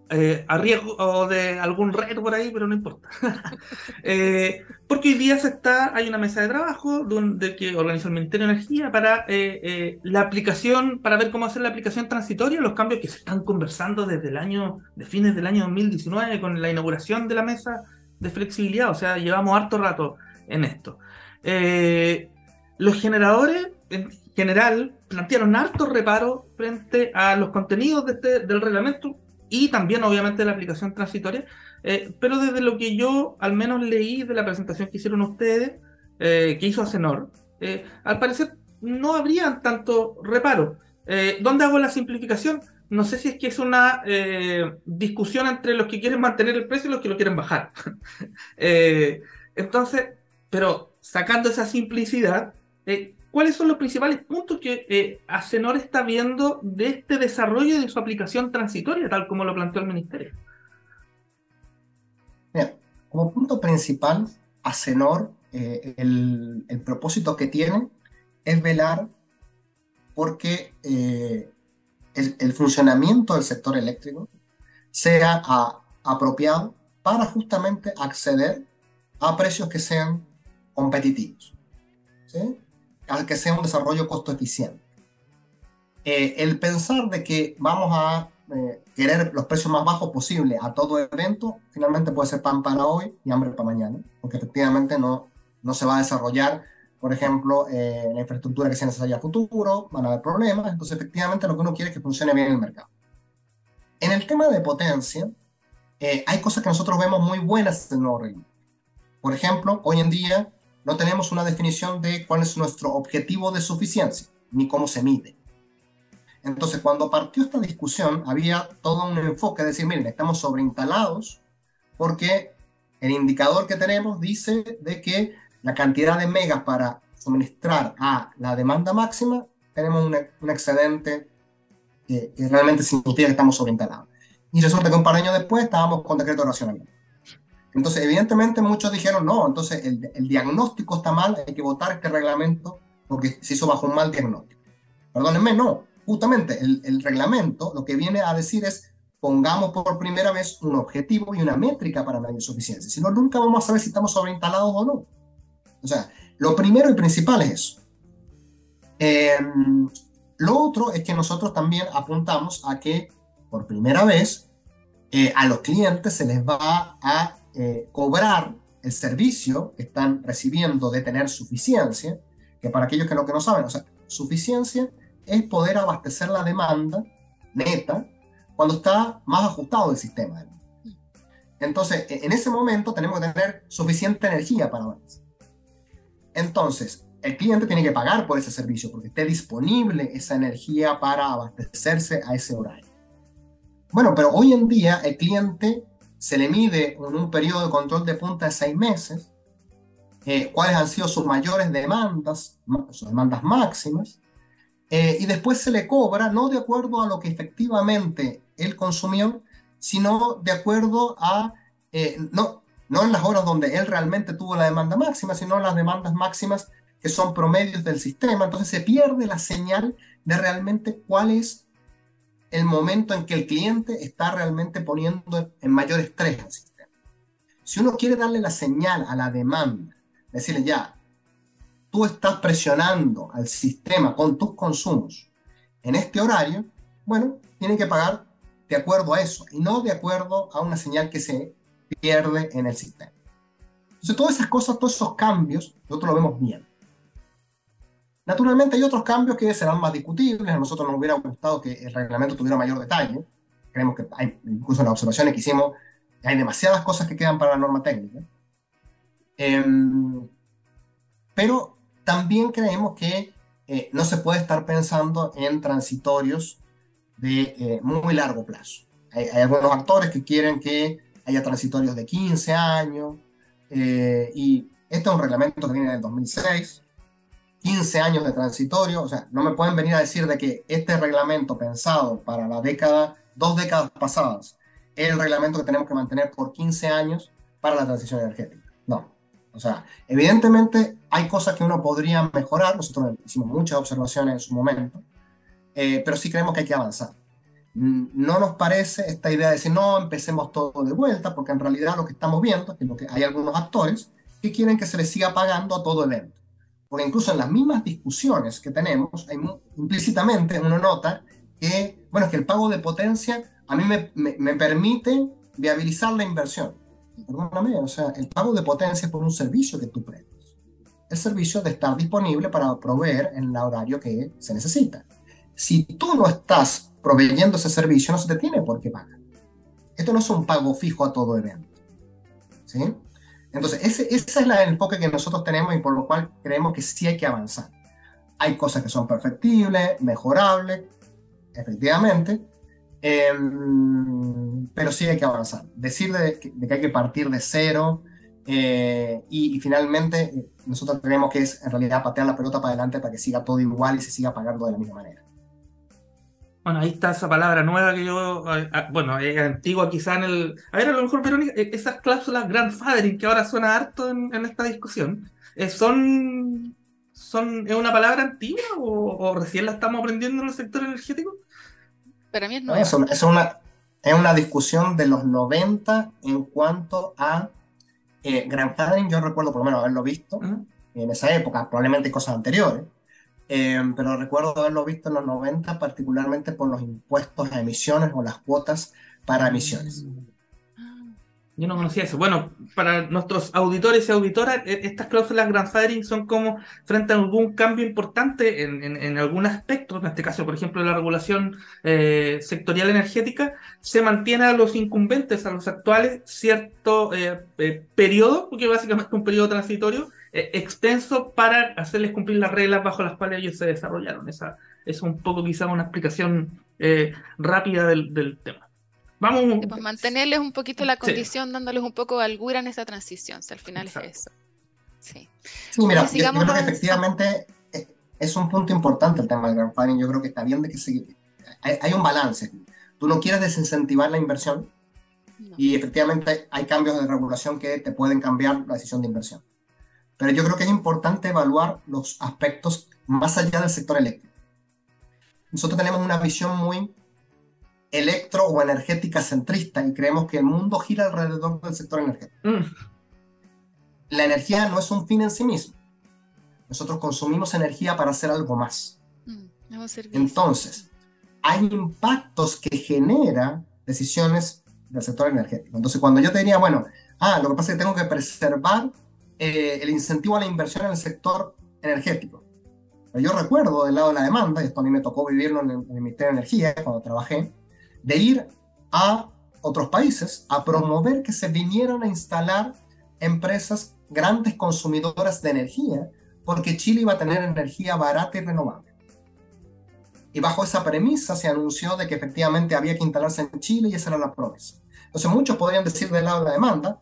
eh, a riesgo de algún reto por ahí, pero no importa. Eh, porque hoy día se está, hay una mesa de trabajo donde, que organiza el Ministerio de Energía para eh, la aplicación, para ver cómo hacer la aplicación transitoria, los cambios que se están conversando desde el año, de fines del año 2019, con la inauguración de la mesa de flexibilidad, o sea, llevamos harto rato en esto. los generadores, en general, plantearon harto reparo frente a los contenidos de este, del reglamento y también obviamente la aplicación transitoria, eh, pero desde lo que yo al menos leí de la presentación que hicieron ustedes, eh, que hizo Acenor, eh, al parecer no habría tanto reparo. ¿Dónde hago la simplificación? No sé si es que es una discusión entre los que quieren mantener el precio y los que lo quieren bajar. entonces, pero sacando esa simplicidad, ¿Cuáles son los principales puntos que eh, Acenor está viendo de este desarrollo de su aplicación transitoria, tal como lo planteó el Ministerio? como punto principal, Acenor, eh, el, propósito que tiene es velar porque eh, el, funcionamiento del sector eléctrico sea apropiado para justamente acceder a precios que sean competitivos. ¿sí? A que sea un desarrollo costo eficiente. Eh, el pensar de que vamos a eh, querer los precios más bajos posible a todo evento, finalmente puede ser pan para hoy y hambre para mañana, porque efectivamente no, no se va a desarrollar, por ejemplo, eh, la infraestructura que sea necesaria a futuro, van a haber problemas, entonces efectivamente lo que uno quiere es que funcione bien el mercado. En el tema de potencia, hay cosas que nosotros vemos muy buenas en el nuevo reglamento. Por ejemplo, hoy en día no tenemos una definición de cuál es nuestro objetivo de suficiencia, ni cómo se mide. Entonces, cuando partió esta discusión, había todo un enfoque de decir, miren, estamos sobreinstalados porque el indicador que tenemos dice de que la cantidad de megas para suministrar a la demanda máxima, tenemos un, excedente que, que, realmente significa que estamos sobreinstalados. Y resulta que un par de años después estábamos con decreto de racionamiento. Entonces, evidentemente muchos dijeron, no, entonces el, diagnóstico está mal, hay que votar este reglamento porque se hizo bajo un mal diagnóstico. Perdónenme, no, justamente el, reglamento lo que viene a decir es, pongamos por primera vez un objetivo y una métrica para medir suficiencia. Si no, nunca vamos a saber si estamos sobreinstalados o no. O sea, lo primero y principal es eso. Em, lo otro es que nosotros también apuntamos a que por primera vez eh, a los clientes se les va a eh, cobrar el servicio que están recibiendo de tener suficiencia, que para aquellos que no, que no saben, o sea, suficiencia es poder abastecer la demanda neta cuando está más ajustado el sistema. Entonces, e, en ese momento tenemos que tener suficiente energía para abastecer. Entonces, el cliente tiene que pagar por ese servicio porque esté disponible esa energía para abastecerse a ese horario. Bueno, pero hoy en día el cliente se le mide en un periodo de control de punta de seis meses, eh, cuáles han sido sus mayores demandas, sus demandas máximas, eh, y después se le cobra no de acuerdo a lo que efectivamente él consumió, sino de acuerdo a, eh, no, no en las horas donde él realmente tuvo la demanda máxima, sino en las demandas máximas que son promedios del sistema. Entonces se pierde la señal de realmente cuál es el momento en que el cliente está realmente poniendo en mayor estrés al sistema. Si uno quiere darle la señal a la demanda, decirle ya, tú estás presionando al sistema con tus consumos en este horario, bueno, tiene que pagar de acuerdo a eso y no de acuerdo a una señal que se pierde en el sistema. Entonces, todas esas cosas, todos esos cambios, nosotros lo vemos bien. Naturalmente hay otros cambios que serán más discutibles, a nosotros nos hubiera gustado que el reglamento tuviera mayor detalle, creemos que hay, incluso en las observaciones que hicimos, hay demasiadas cosas que quedan para la norma técnica. Em, pero también creemos que eh, no se puede estar pensando en transitorios de eh, muy largo plazo. Hay, algunos actores que quieren que haya transitorios de 15 años, eh, y este es un reglamento que viene del 2006, 15 años de transitorio, o sea, no me pueden venir a decir de que este reglamento pensado para la década, dos décadas pasadas, es el reglamento que tenemos que mantener por 15 años para la transición energética. No. O sea, evidentemente hay cosas que uno podría mejorar, nosotros hicimos muchas observaciones en su momento, eh, pero sí creemos que hay que avanzar. Mm, no nos parece esta idea de decir, no, empecemos todo de vuelta, porque en realidad lo que estamos viendo es que, hay algunos actores que quieren que se les siga pagando a todo evento. Porque incluso en las mismas discusiones que tenemos, hay, implícitamente uno nota que, bueno, que el pago de potencia a mí me, me, permite viabilizar la inversión. Perdóname, o sea, el pago de potencia es por un servicio que tú prestas. El servicio de estar disponible para proveer en el horario que se necesita. Si tú no estás proveyendo ese servicio, no se te tiene por qué pagar. Esto no es un pago fijo a todo evento. ¿Sí? Entonces, ese, es el enfoque que nosotros tenemos y por lo cual creemos que sí hay que avanzar. Hay cosas que son perfectibles, mejorables, efectivamente, Em, pero sí hay que avanzar. Decir de, que hay que partir de cero eh, y, finalmente eh, nosotros creemos que es en realidad patear la pelota para adelante para que siga todo igual y se siga pagando de la misma manera. Bueno, ahí está esa palabra nueva que yo, bueno, es antigua quizá en el... A ver, a lo mejor, Verónica, e, esas cláusulas grandfathering que ahora suena harto en, esta discusión, eh, ¿son, son, ¿es una palabra antigua o, o, recién la estamos aprendiendo en el sector energético? Para mí es Es, una, es una discusión de los 90 en cuanto a eh, grandfathering. Yo recuerdo por lo menos haberlo visto en esa época, probablemente cosas anteriores, eh, pero recuerdo haberlo visto en los 90 particularmente por los impuestos a emisiones o las cuotas para emisiones. Mm. Yo no conocía eso. Bueno, para nuestros auditores y auditoras, e, estas cláusulas grandfathering son como frente a algún cambio importante en, en, algún aspecto, en este caso, por ejemplo, la regulación eh, sectorial energética, se mantiene a los incumbentes, a los actuales, cierto eh, eh, periodo, porque básicamente es un periodo transitorio, extenso para hacerles cumplir las reglas bajo las cuales ellos se desarrollaron. Esa es un poco quizá una explicación rápida del, del tema. Vamos. Pues mantenerles un poquito la condición, dándoles un poco de algura en esa transición, si al final es eso. Sí, sí mira, yo, creo que efectivamente eh, es un punto importante el tema del grandfathering. Yo creo que está bien de que se, hay, un balance. Tú no quieres desincentivar la inversión y efectivamente hay cambios de regulación que te pueden cambiar la decisión de inversión. Pero yo creo que es importante evaluar los aspectos más allá del sector eléctrico. Nosotros tenemos una visión muy electro o energética centrista y creemos que el mundo gira alrededor del sector energético. Mm. La energía no es un fin en sí mismo. Nosotros consumimos energía para hacer algo más. Mm, Entonces, hay impactos que genera decisiones del sector energético. Entonces, cuando yo te diría, bueno, ah, lo que pasa es que tengo que preservar eh, el incentivo a la inversión en el sector energético. Pero yo recuerdo del lado de la demanda, y esto a mí me tocó vivirlo en el, en el Ministerio de Energía cuando trabajé, de ir a otros países a promover que se vinieran a instalar empresas grandes consumidoras de energía, porque Chile iba a tener energía barata y renovable. Y bajo esa premisa se anunció de que efectivamente había que instalarse en Chile y esa era la promesa. Entonces muchos podrían decir del lado de la demanda,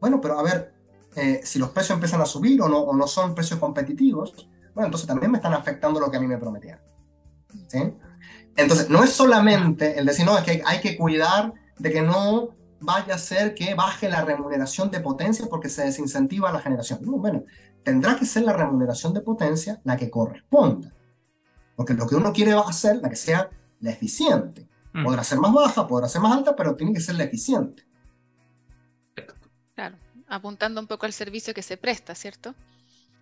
bueno, pero a ver, eh, si los precios empiezan a subir o no, o no son precios competitivos, bueno, entonces también me están afectando lo que a mí me prometían. ¿Sí? Entonces, no es solamente el decir, no, es que hay que cuidar de que no vaya a ser que baje la remuneración de potencia porque se desincentiva la generación. No, bueno, tendrá que ser la remuneración de potencia la que corresponda. Porque lo que uno quiere hacer, la que sea la eficiente. Mm. Podrá ser más baja, podrá ser más alta, pero tiene que ser la eficiente. Apuntando un poco al servicio que se presta, ¿cierto?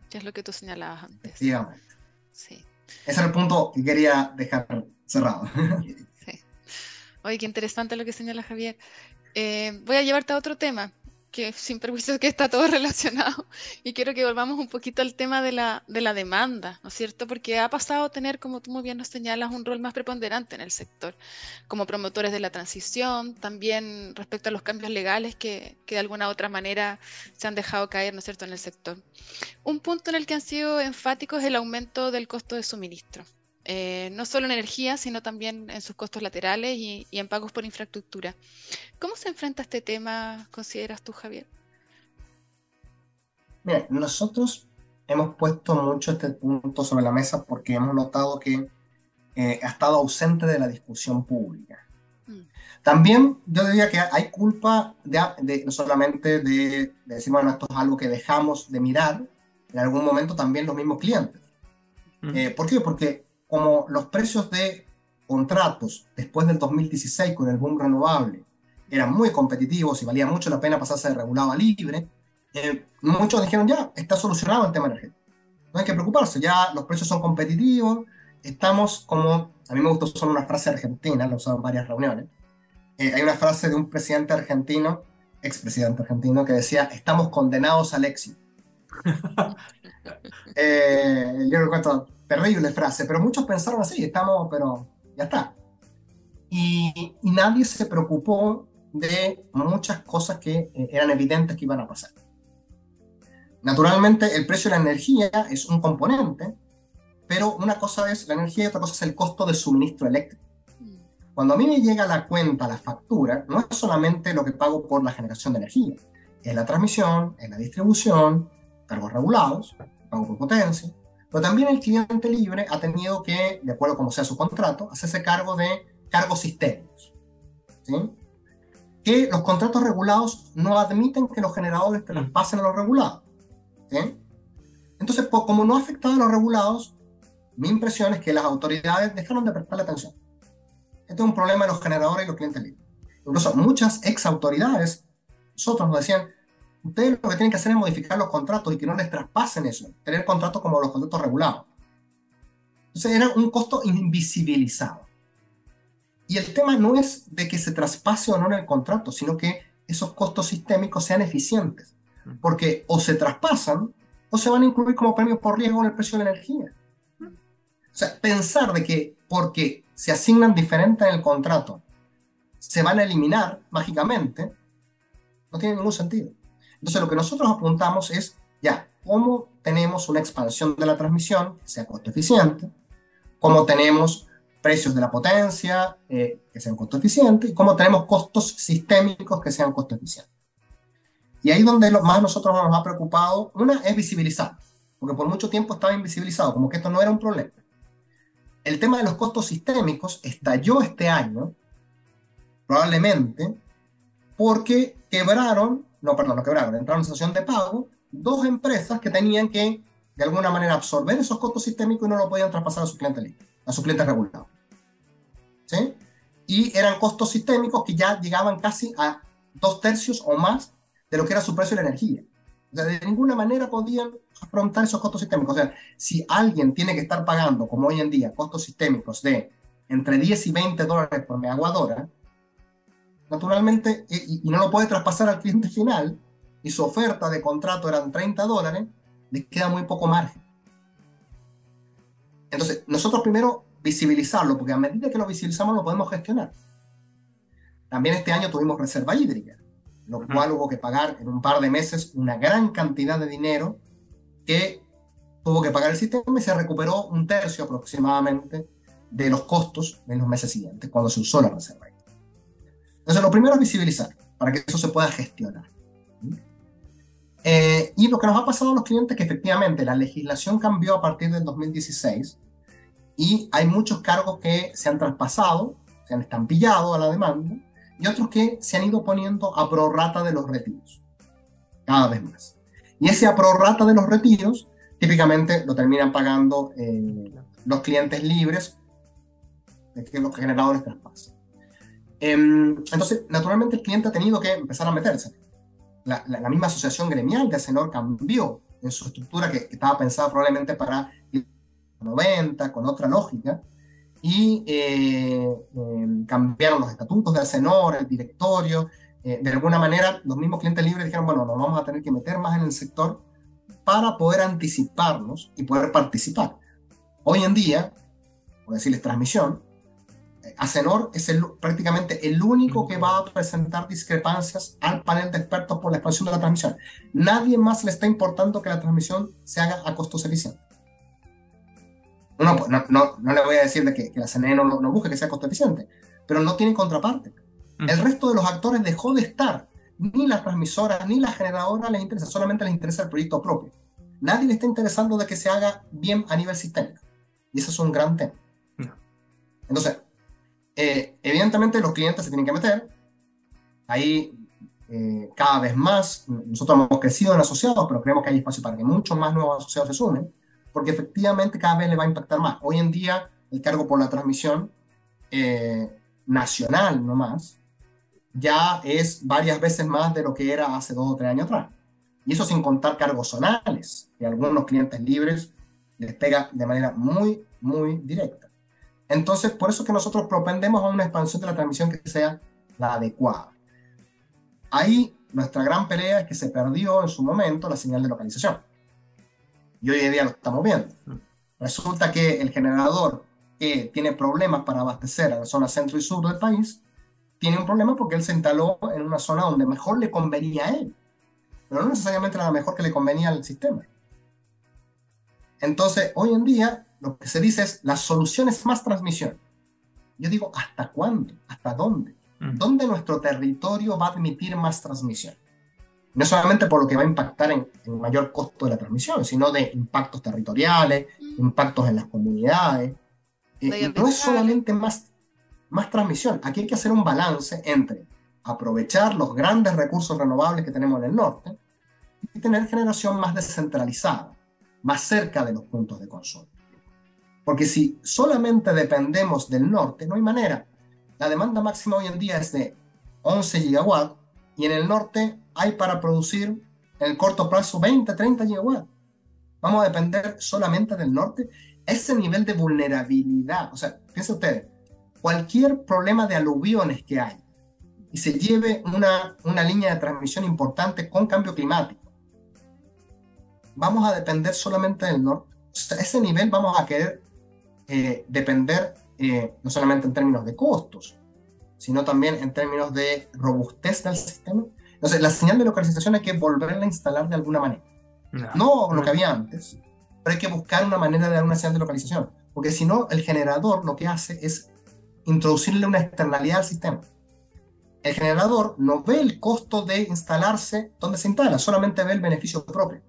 Que es lo que tú señalabas antes. Efectivamente. Sí. Ese es el punto que quería dejar cerrado. Oye, qué interesante lo que señala Javier. Eh, voy a llevarte a otro tema. Que sin perjuicio que está todo relacionado, y quiero que volvamos un poquito al tema de la, de la demanda, ¿no es cierto? Porque ha pasado a tener, como tú muy bien nos señalas, un rol más preponderante en el sector, como promotores de la transición, también respecto a los cambios legales que, que de alguna u otra manera se han dejado caer, ¿no es cierto?, en el sector. Un punto en el que han sido enfáticos es el aumento del costo de suministro. Eh, no solo en energía, sino también en sus costos laterales y, en pagos por infraestructura. ¿Cómo se enfrenta este tema, consideras tú, Javier? Mira, nosotros hemos puesto mucho este punto sobre la mesa porque hemos notado que eh, ha estado ausente de la discusión pública. Mm. También yo diría que hay culpa de, no solamente de, de, decir, bueno, esto es algo que dejamos de mirar, en algún momento también los mismos clientes. Mm. Eh, ¿Por qué? Porque como los precios de contratos después del 2016 con el boom renovable eran muy competitivos y valía mucho la pena pasarse de regulado a libre, eh, muchos dijeron ya, está solucionado el tema energético. No hay que preocuparse, ya los precios son competitivos, estamos como, a mí me gustó solo una frase argentina, la he usado en varias reuniones, eh, hay una frase de un presidente argentino, expresidente argentino, que decía, estamos condenados al éxito. eh, yo recuerdo, terrible frase, pero muchos pensaron así, estamos, pero ya está. Y, nadie se preocupó de muchas cosas que eh, eran evidentes que iban a pasar. Naturalmente, el precio de la energía es un componente, pero una cosa es la energía y otra cosa es el costo de suministro eléctrico. Cuando a mí me llega la cuenta, la factura, no es solamente lo que pago por la generación de energía, es la transmisión, es la distribución, cargos regulados, pago por potencia, pero también el cliente libre ha tenido que, de acuerdo a como sea su contrato, hacerse cargo de cargos sistémicos. ¿sí? Que los contratos regulados no admiten que los generadores traspasen a los regulados. ¿sí? Entonces, como no ha afectado a los regulados, mi impresión es que las autoridades dejaron de prestarle atención. Este es un problema de los generadores y los clientes libres. Incluso muchas ex autoridades, nosotros nos decían, ustedes lo que tienen que hacer es modificar los contratos y que no les traspasen eso, tener contratos como los contratos regulados. Entonces era un costo invisibilizado. Y el tema no es de que se traspase o no en el contrato, sino que esos costos sistémicos sean eficientes. Porque o se traspasan o se van a incluir como premios por riesgo en el precio de la energía. O sea, pensar de que porque se asignan diferentes en el contrato, se van a eliminar mágicamente, no tiene ningún sentido. Entonces, lo que nosotros apuntamos es, ya, ¿cómo tenemos una expansión de la transmisión que sea costo eficiente? ¿Cómo tenemos precios de la potencia eh, que sean costo eficientes? ¿Y cómo tenemos costos sistémicos que sean costo eficientes? Y ahí donde lo más nosotros nos ha preocupado, una es visibilizar, porque por mucho tiempo estaba invisibilizado, como que esto no era un problema. El tema de los costos sistémicos estalló este año, probablemente, porque quebraron no, perdón, no quebraron, entraron en situación de pago dos empresas que tenían que, de alguna manera, absorber esos costos sistémicos y no lo podían traspasar a sus clientes a sus clientes regulados. ¿Sí? Y eran costos sistémicos que ya llegaban casi a dos tercios o más de lo que era su precio de la energía. O sea, de ninguna manera podían afrontar esos costos sistémicos. O sea, si alguien tiene que estar pagando, como hoy en día, costos sistémicos de entre 10 y 20 dólares por megawatt naturalmente, y, no lo puede traspasar al cliente final, y su oferta de contrato eran 30 dólares, le queda muy poco margen. Entonces, nosotros primero visibilizarlo, porque a medida que lo visibilizamos lo podemos gestionar. También este año tuvimos reserva hídrica, lo cual hubo que pagar en un par de meses una gran cantidad de dinero que tuvo que pagar el sistema y se recuperó un tercio aproximadamente de los costos en los meses siguientes, cuando se usó la reserva hídrica. Entonces, lo primero es visibilizar, para que eso se pueda gestionar. Eh, y lo que nos ha pasado a los clientes es que efectivamente la legislación cambió a partir del 2016 y hay muchos cargos que se han traspasado, se han estampillado a la demanda y otros que se han ido poniendo a prorrata de los retiros, cada vez más. Y ese a prorrata de los retiros típicamente lo terminan pagando eh, los clientes libres, que los generadores traspasan. Em, entonces, naturalmente el cliente ha tenido que empezar a meterse. La, misma asociación gremial de Acenor cambió en su estructura que, estaba pensada probablemente para 90, con otra lógica, y eh, em, cambiaron los estatutos de Acenor, el directorio, eh, de alguna manera, los mismos clientes libres dijeron, bueno, nos vamos a tener que meter más en el sector para poder anticiparnos y poder participar. Hoy en día, por decirles transmisión, eh, Acenor es el, prácticamente el único que va a presentar discrepancias al panel de expertos por la expansión de la transmisión. Nadie más le está importando que la transmisión se haga a costos eficientes. No, no, no, no le voy a decir de que, la CNE no, no busque que sea costo eficiente, pero no tiene contraparte. El resto de los actores dejó de estar. Ni las transmisoras, ni la generadora les interesa, solamente les interesa el proyecto propio. Nadie le está interesando de que se haga bien a nivel sistémico. Y eso es un gran tema. Entonces, eh, evidentemente los clientes se tienen que meter. Ahí eh, cada vez más, nosotros hemos crecido en asociados, pero creemos que hay espacio para que muchos más nuevos asociados se sumen, porque efectivamente cada vez le va a impactar más. Hoy en día, el cargo por la transmisión eh, nacional nomás, ya es varias veces más de lo que era hace dos o tres años atrás. Y eso sin contar cargos zonales, que algunos clientes libres les pega de manera muy, muy directa. Entonces, por eso que nosotros propendemos a una expansión de la transmisión que sea la adecuada. Ahí nuestra gran pelea es que se perdió en su momento la señal de localización. Y hoy en día lo estamos viendo. Resulta que el generador que tiene problemas para abastecer a la zona centro y sur del país tiene un problema porque él se instaló en una zona donde mejor le convenía a él, pero no necesariamente era la mejor que le convenía al sistema. Entonces, hoy en día, lo que se dice es, la solución es más transmisión. Yo digo, ¿hasta cuándo? ¿Hasta dónde? Mm. ¿Dónde nuestro territorio va a admitir más transmisión? No solamente por lo que va a impactar en, en mayor costo de la transmisión, sino de impactos territoriales, mm. impactos en las comunidades. Eh, no es solamente más más transmisión. Aquí hay que hacer un balance entre aprovechar los grandes recursos renovables que tenemos en el norte y tener generación más descentralizada, más cerca de los puntos de consumo. Porque si solamente dependemos del norte, no hay manera. La demanda máxima hoy en día es de 11 gigawatts y en el norte hay para producir en el corto plazo 20, 30 gigawatts. Vamos a depender solamente del norte. Ese nivel de vulnerabilidad, o sea, piensen ustedes, cualquier problema de aluviones que hay y se lleve una, una línea de transmisión importante con cambio climático, vamos a depender solamente del norte. ese nivel vamos a querer eh, depender eh, no solamente en términos de costos, sino también en términos de robustez del sistema. Entonces, la señal de localización hay que volverla a instalar de alguna manera. No, no lo que había antes, pero hay que buscar una manera de dar una señal de localización, porque si no, el generador lo que hace es introducirle una externalidad al sistema. El generador no ve el costo de instalarse donde se instala, solamente ve el beneficio propio.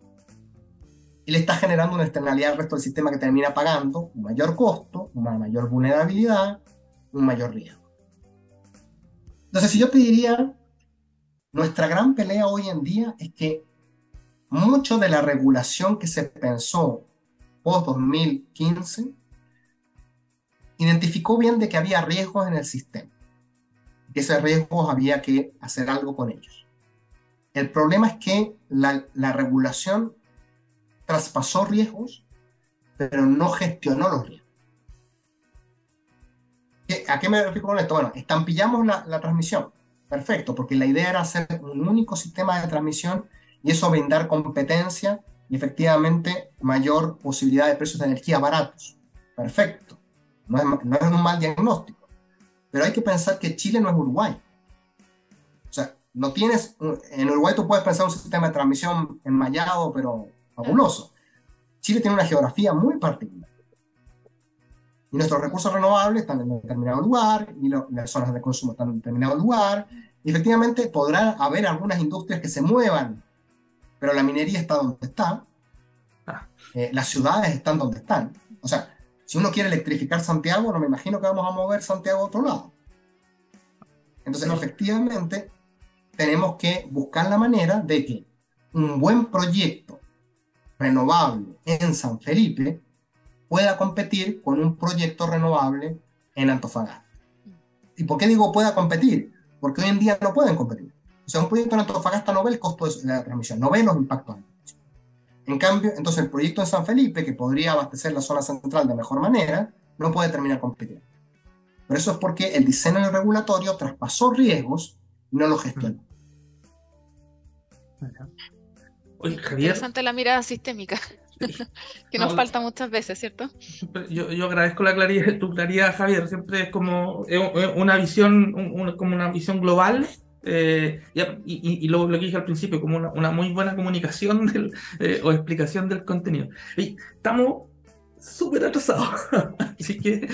Y le está generando una externalidad al resto del sistema que termina pagando un mayor costo, una mayor vulnerabilidad, un mayor riesgo. Entonces, si yo te diría, nuestra gran pelea hoy en día es que mucho de la regulación que se pensó post 2015 identificó bien de que había riesgos en el sistema, que esos riesgos había que hacer algo con ellos. El problema es que la regulación traspasó riesgos, pero no gestionó los riesgos. ¿A qué me refiero con esto? Bueno, estampillamos la, transmisión, perfecto, porque la idea era hacer un único sistema de transmisión y eso brindar competencia y efectivamente mayor posibilidad de precios de energía baratos. Perfecto. No es, un mal diagnóstico. Pero hay que pensar que Chile no es Uruguay. O sea, no tienes. En Uruguay tú puedes pensar un sistema de transmisión enmayado, pero fabuloso. Chile tiene una geografía muy particular. Y nuestros recursos renovables están en determinado lugar, y las zonas de consumo están en determinado lugar. Y efectivamente podrá haber algunas industrias que se muevan, pero la minería está donde está, ah. eh, las ciudades están donde están. O sea, si uno quiere electrificar Santiago, no me imagino que vamos a mover Santiago a otro lado. Entonces, efectivamente, tenemos que buscar la manera de que un buen proyecto renovable en San Felipe pueda competir con un proyecto renovable en Antofagasta. ¿Y por qué digo pueda competir? Porque hoy en día no pueden competir. O sea, un proyecto en Antofagasta no ve el costo de la transmisión, no ve los impactos en cambio, entonces el proyecto de San Felipe, que podría abastecer la zona central de mejor manera, no puede terminar compitiendo. Pero eso es porque el diseño regulatorio traspasó riesgos no lo gestiono. Oye, Javier, Interesante la mirada sistémica, que nos No, falta muchas veces, ¿cierto? yo, yo agradezco la claridad, tu claridad, Javier. Siempre es como una visión, un- como una visión global. eh, y, y- y lo, lo que dije al principio, como una, una muy buena comunicación del, eh, o explicación del contenido. Y estamos súper atrasados, así que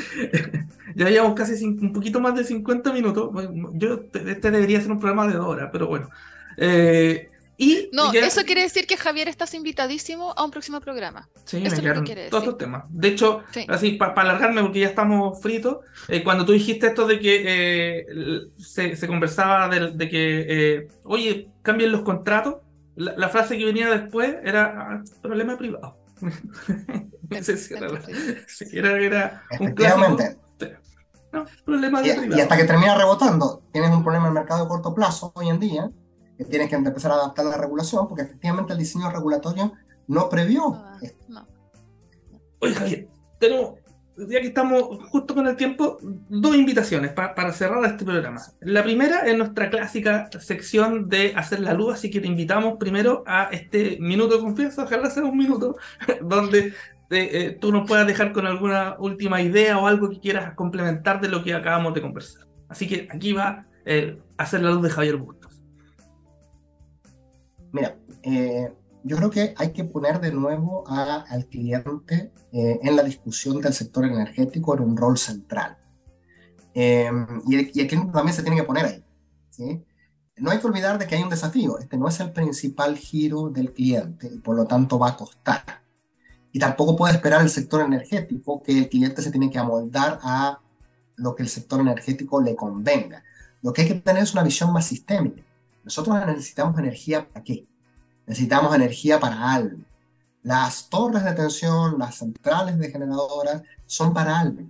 ya llevamos casi un poquito más de 50 minutos. Yo, este debería ser un programa de dos horas, pero bueno. Eh, y No, ya- eso quiere decir que Javier estás invitadísimo a un próximo programa. Sí, Eso me que quedaron todos decir. estos temas. De hecho, Sí. así para alargarme, porque ya estamos fritos, eh, cuando tú dijiste esto de que eh, se, se conversaba de, de que, eh, oye, cambien los contratos, la, la frase que venía después era ah, problema privado. Era, la- sí, era- era un clásico. No, problema Y, de y privado. hasta que termina rebotando, tienes un problema en el mercado de corto plazo hoy en día, que tienes que empezar a adaptar la regulación, porque efectivamente el diseño regulatorio no previó No, esto. no. Oye, Javier, tenemos, ya que estamos justo con el tiempo, dos invitaciones pa- para cerrar este programa. La primera es nuestra clásica sección de hacer la luz, así que te invitamos primero a este minuto de confianza, ojalá sea un minuto, donde te- eh, tú nos puedas dejar con alguna última idea o algo que quieras complementar de lo que acabamos de conversar. Así que aquí va eh, hacer la luz de Javier Bustos. Mira, eh, yo creo que hay que poner de nuevo a- al cliente eh, en la discusión del sector energético en un rol central. Eh, y, el, y el cliente también se tiene que poner ahí. ¿sí? No hay que olvidar de que hay un desafío. Este no es el principal giro del cliente y por lo tanto va a costar. Y tampoco puede esperar el sector energético que el cliente se tiene que amoldar a lo que el sector energético le convenga. Lo que hay que tener es una visión más sistémica. Nosotros necesitamos energía para qué? Necesitamos energía para algo. Las torres de tensión, las centrales de generadoras son para algo.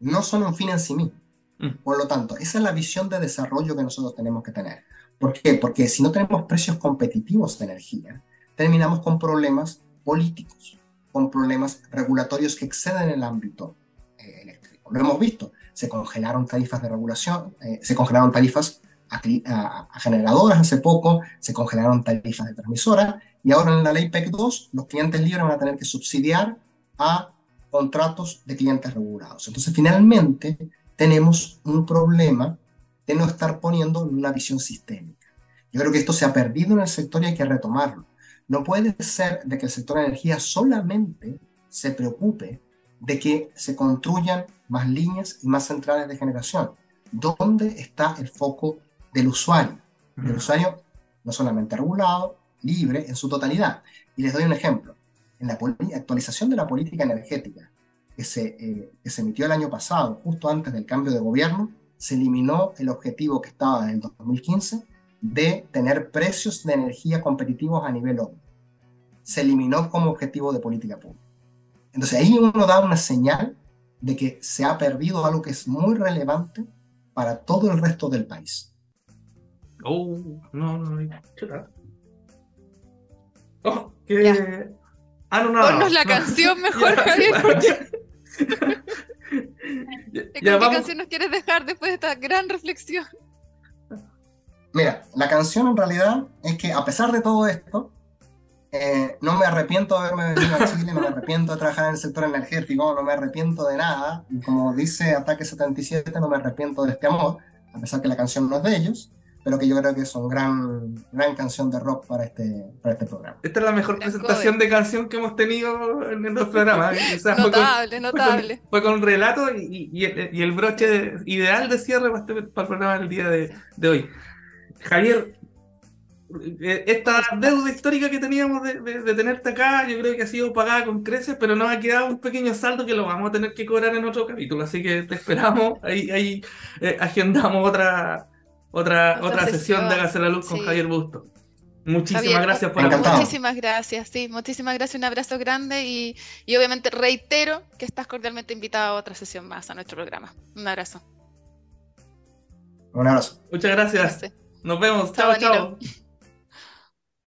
No son un fin en sí mismo. Mm. Por lo tanto, esa es la visión de desarrollo que nosotros tenemos que tener. ¿Por qué? Porque si no tenemos precios competitivos de energía, terminamos con problemas políticos, con problemas regulatorios que exceden el ámbito eh, eléctrico. Lo hemos visto, se congelaron tarifas de regulación, eh, se congelaron tarifas a, a- a generadoras hace poco, se congelaron tarifas de transmisoras y ahora en la ley PEC 2 los clientes libres van a tener que subsidiar a contratos de clientes regulados. Entonces finalmente tenemos un problema de no estar poniendo una visión sistémica. Yo creo que esto se ha perdido en el sector y hay que retomarlo. No puede ser de que el sector de energía solamente se preocupe de que se construyan más líneas y más centrales de generación. ¿Dónde está el foco del usuario? El usuario no solamente regulado, libre en su totalidad. Y les doy un ejemplo. En la actualización de la política energética que se, eh, que se emitió el año pasado, justo antes del cambio de gobierno, se eliminó el objetivo que estaba en el 2015 de tener precios de energía competitivos a nivel ONU. Se eliminó como objetivo de política pública. Entonces ahí uno da una señal de que se ha perdido algo que es muy relevante para todo el resto del país. Oh, no, no, no. chuta. Oh, que. Ya. Ah, no, nada. Ponnos la no. canción mejor, Ya, Javier, porque Ya, ¿con ya qué vamos. canción nos quieres dejar después de esta gran reflexión? Mira, la canción en realidad es que a pesar de todo esto, eh, no me arrepiento de haberme venido a Chile, no me arrepiento de trabajar en el sector energético, no me arrepiento de nada. Y como dice Ataque 77, no me arrepiento de este amor, a pesar que la canción no es de ellos, pero que yo creo que es una gran, gran canción de rock para este, para este programa. Esta es la mejor presentación de canción que hemos tenido en el programa. ¿eh? O sea, fue con- Notable, fue notable. con, fue con relato y, y- y el, broche ideal de cierre para, este, para el programa del día de, de hoy. Javier, eh, esta deuda histórica que teníamos de, de- de tenerte acá, yo creo que ha sido pagada con creces, pero nos ha quedado un pequeño saldo que lo vamos a tener que cobrar en otro capítulo. Así que te esperamos. Ahí, ahí eh, agendamos otra, otra, Otra otra sesión de sesión, Hágase la Luz con sí. Javier Busto. Muchísimas Javier, gracias por Encantado. acompañarnos. Muchísimas gracias, sí, muchísimas gracias, un abrazo grande y, y obviamente reitero que estás cordialmente invitado a otra sesión más a nuestro programa. Un abrazo. Un abrazo. Muchas gracias. Gracias. Nos vemos. Chao, chao.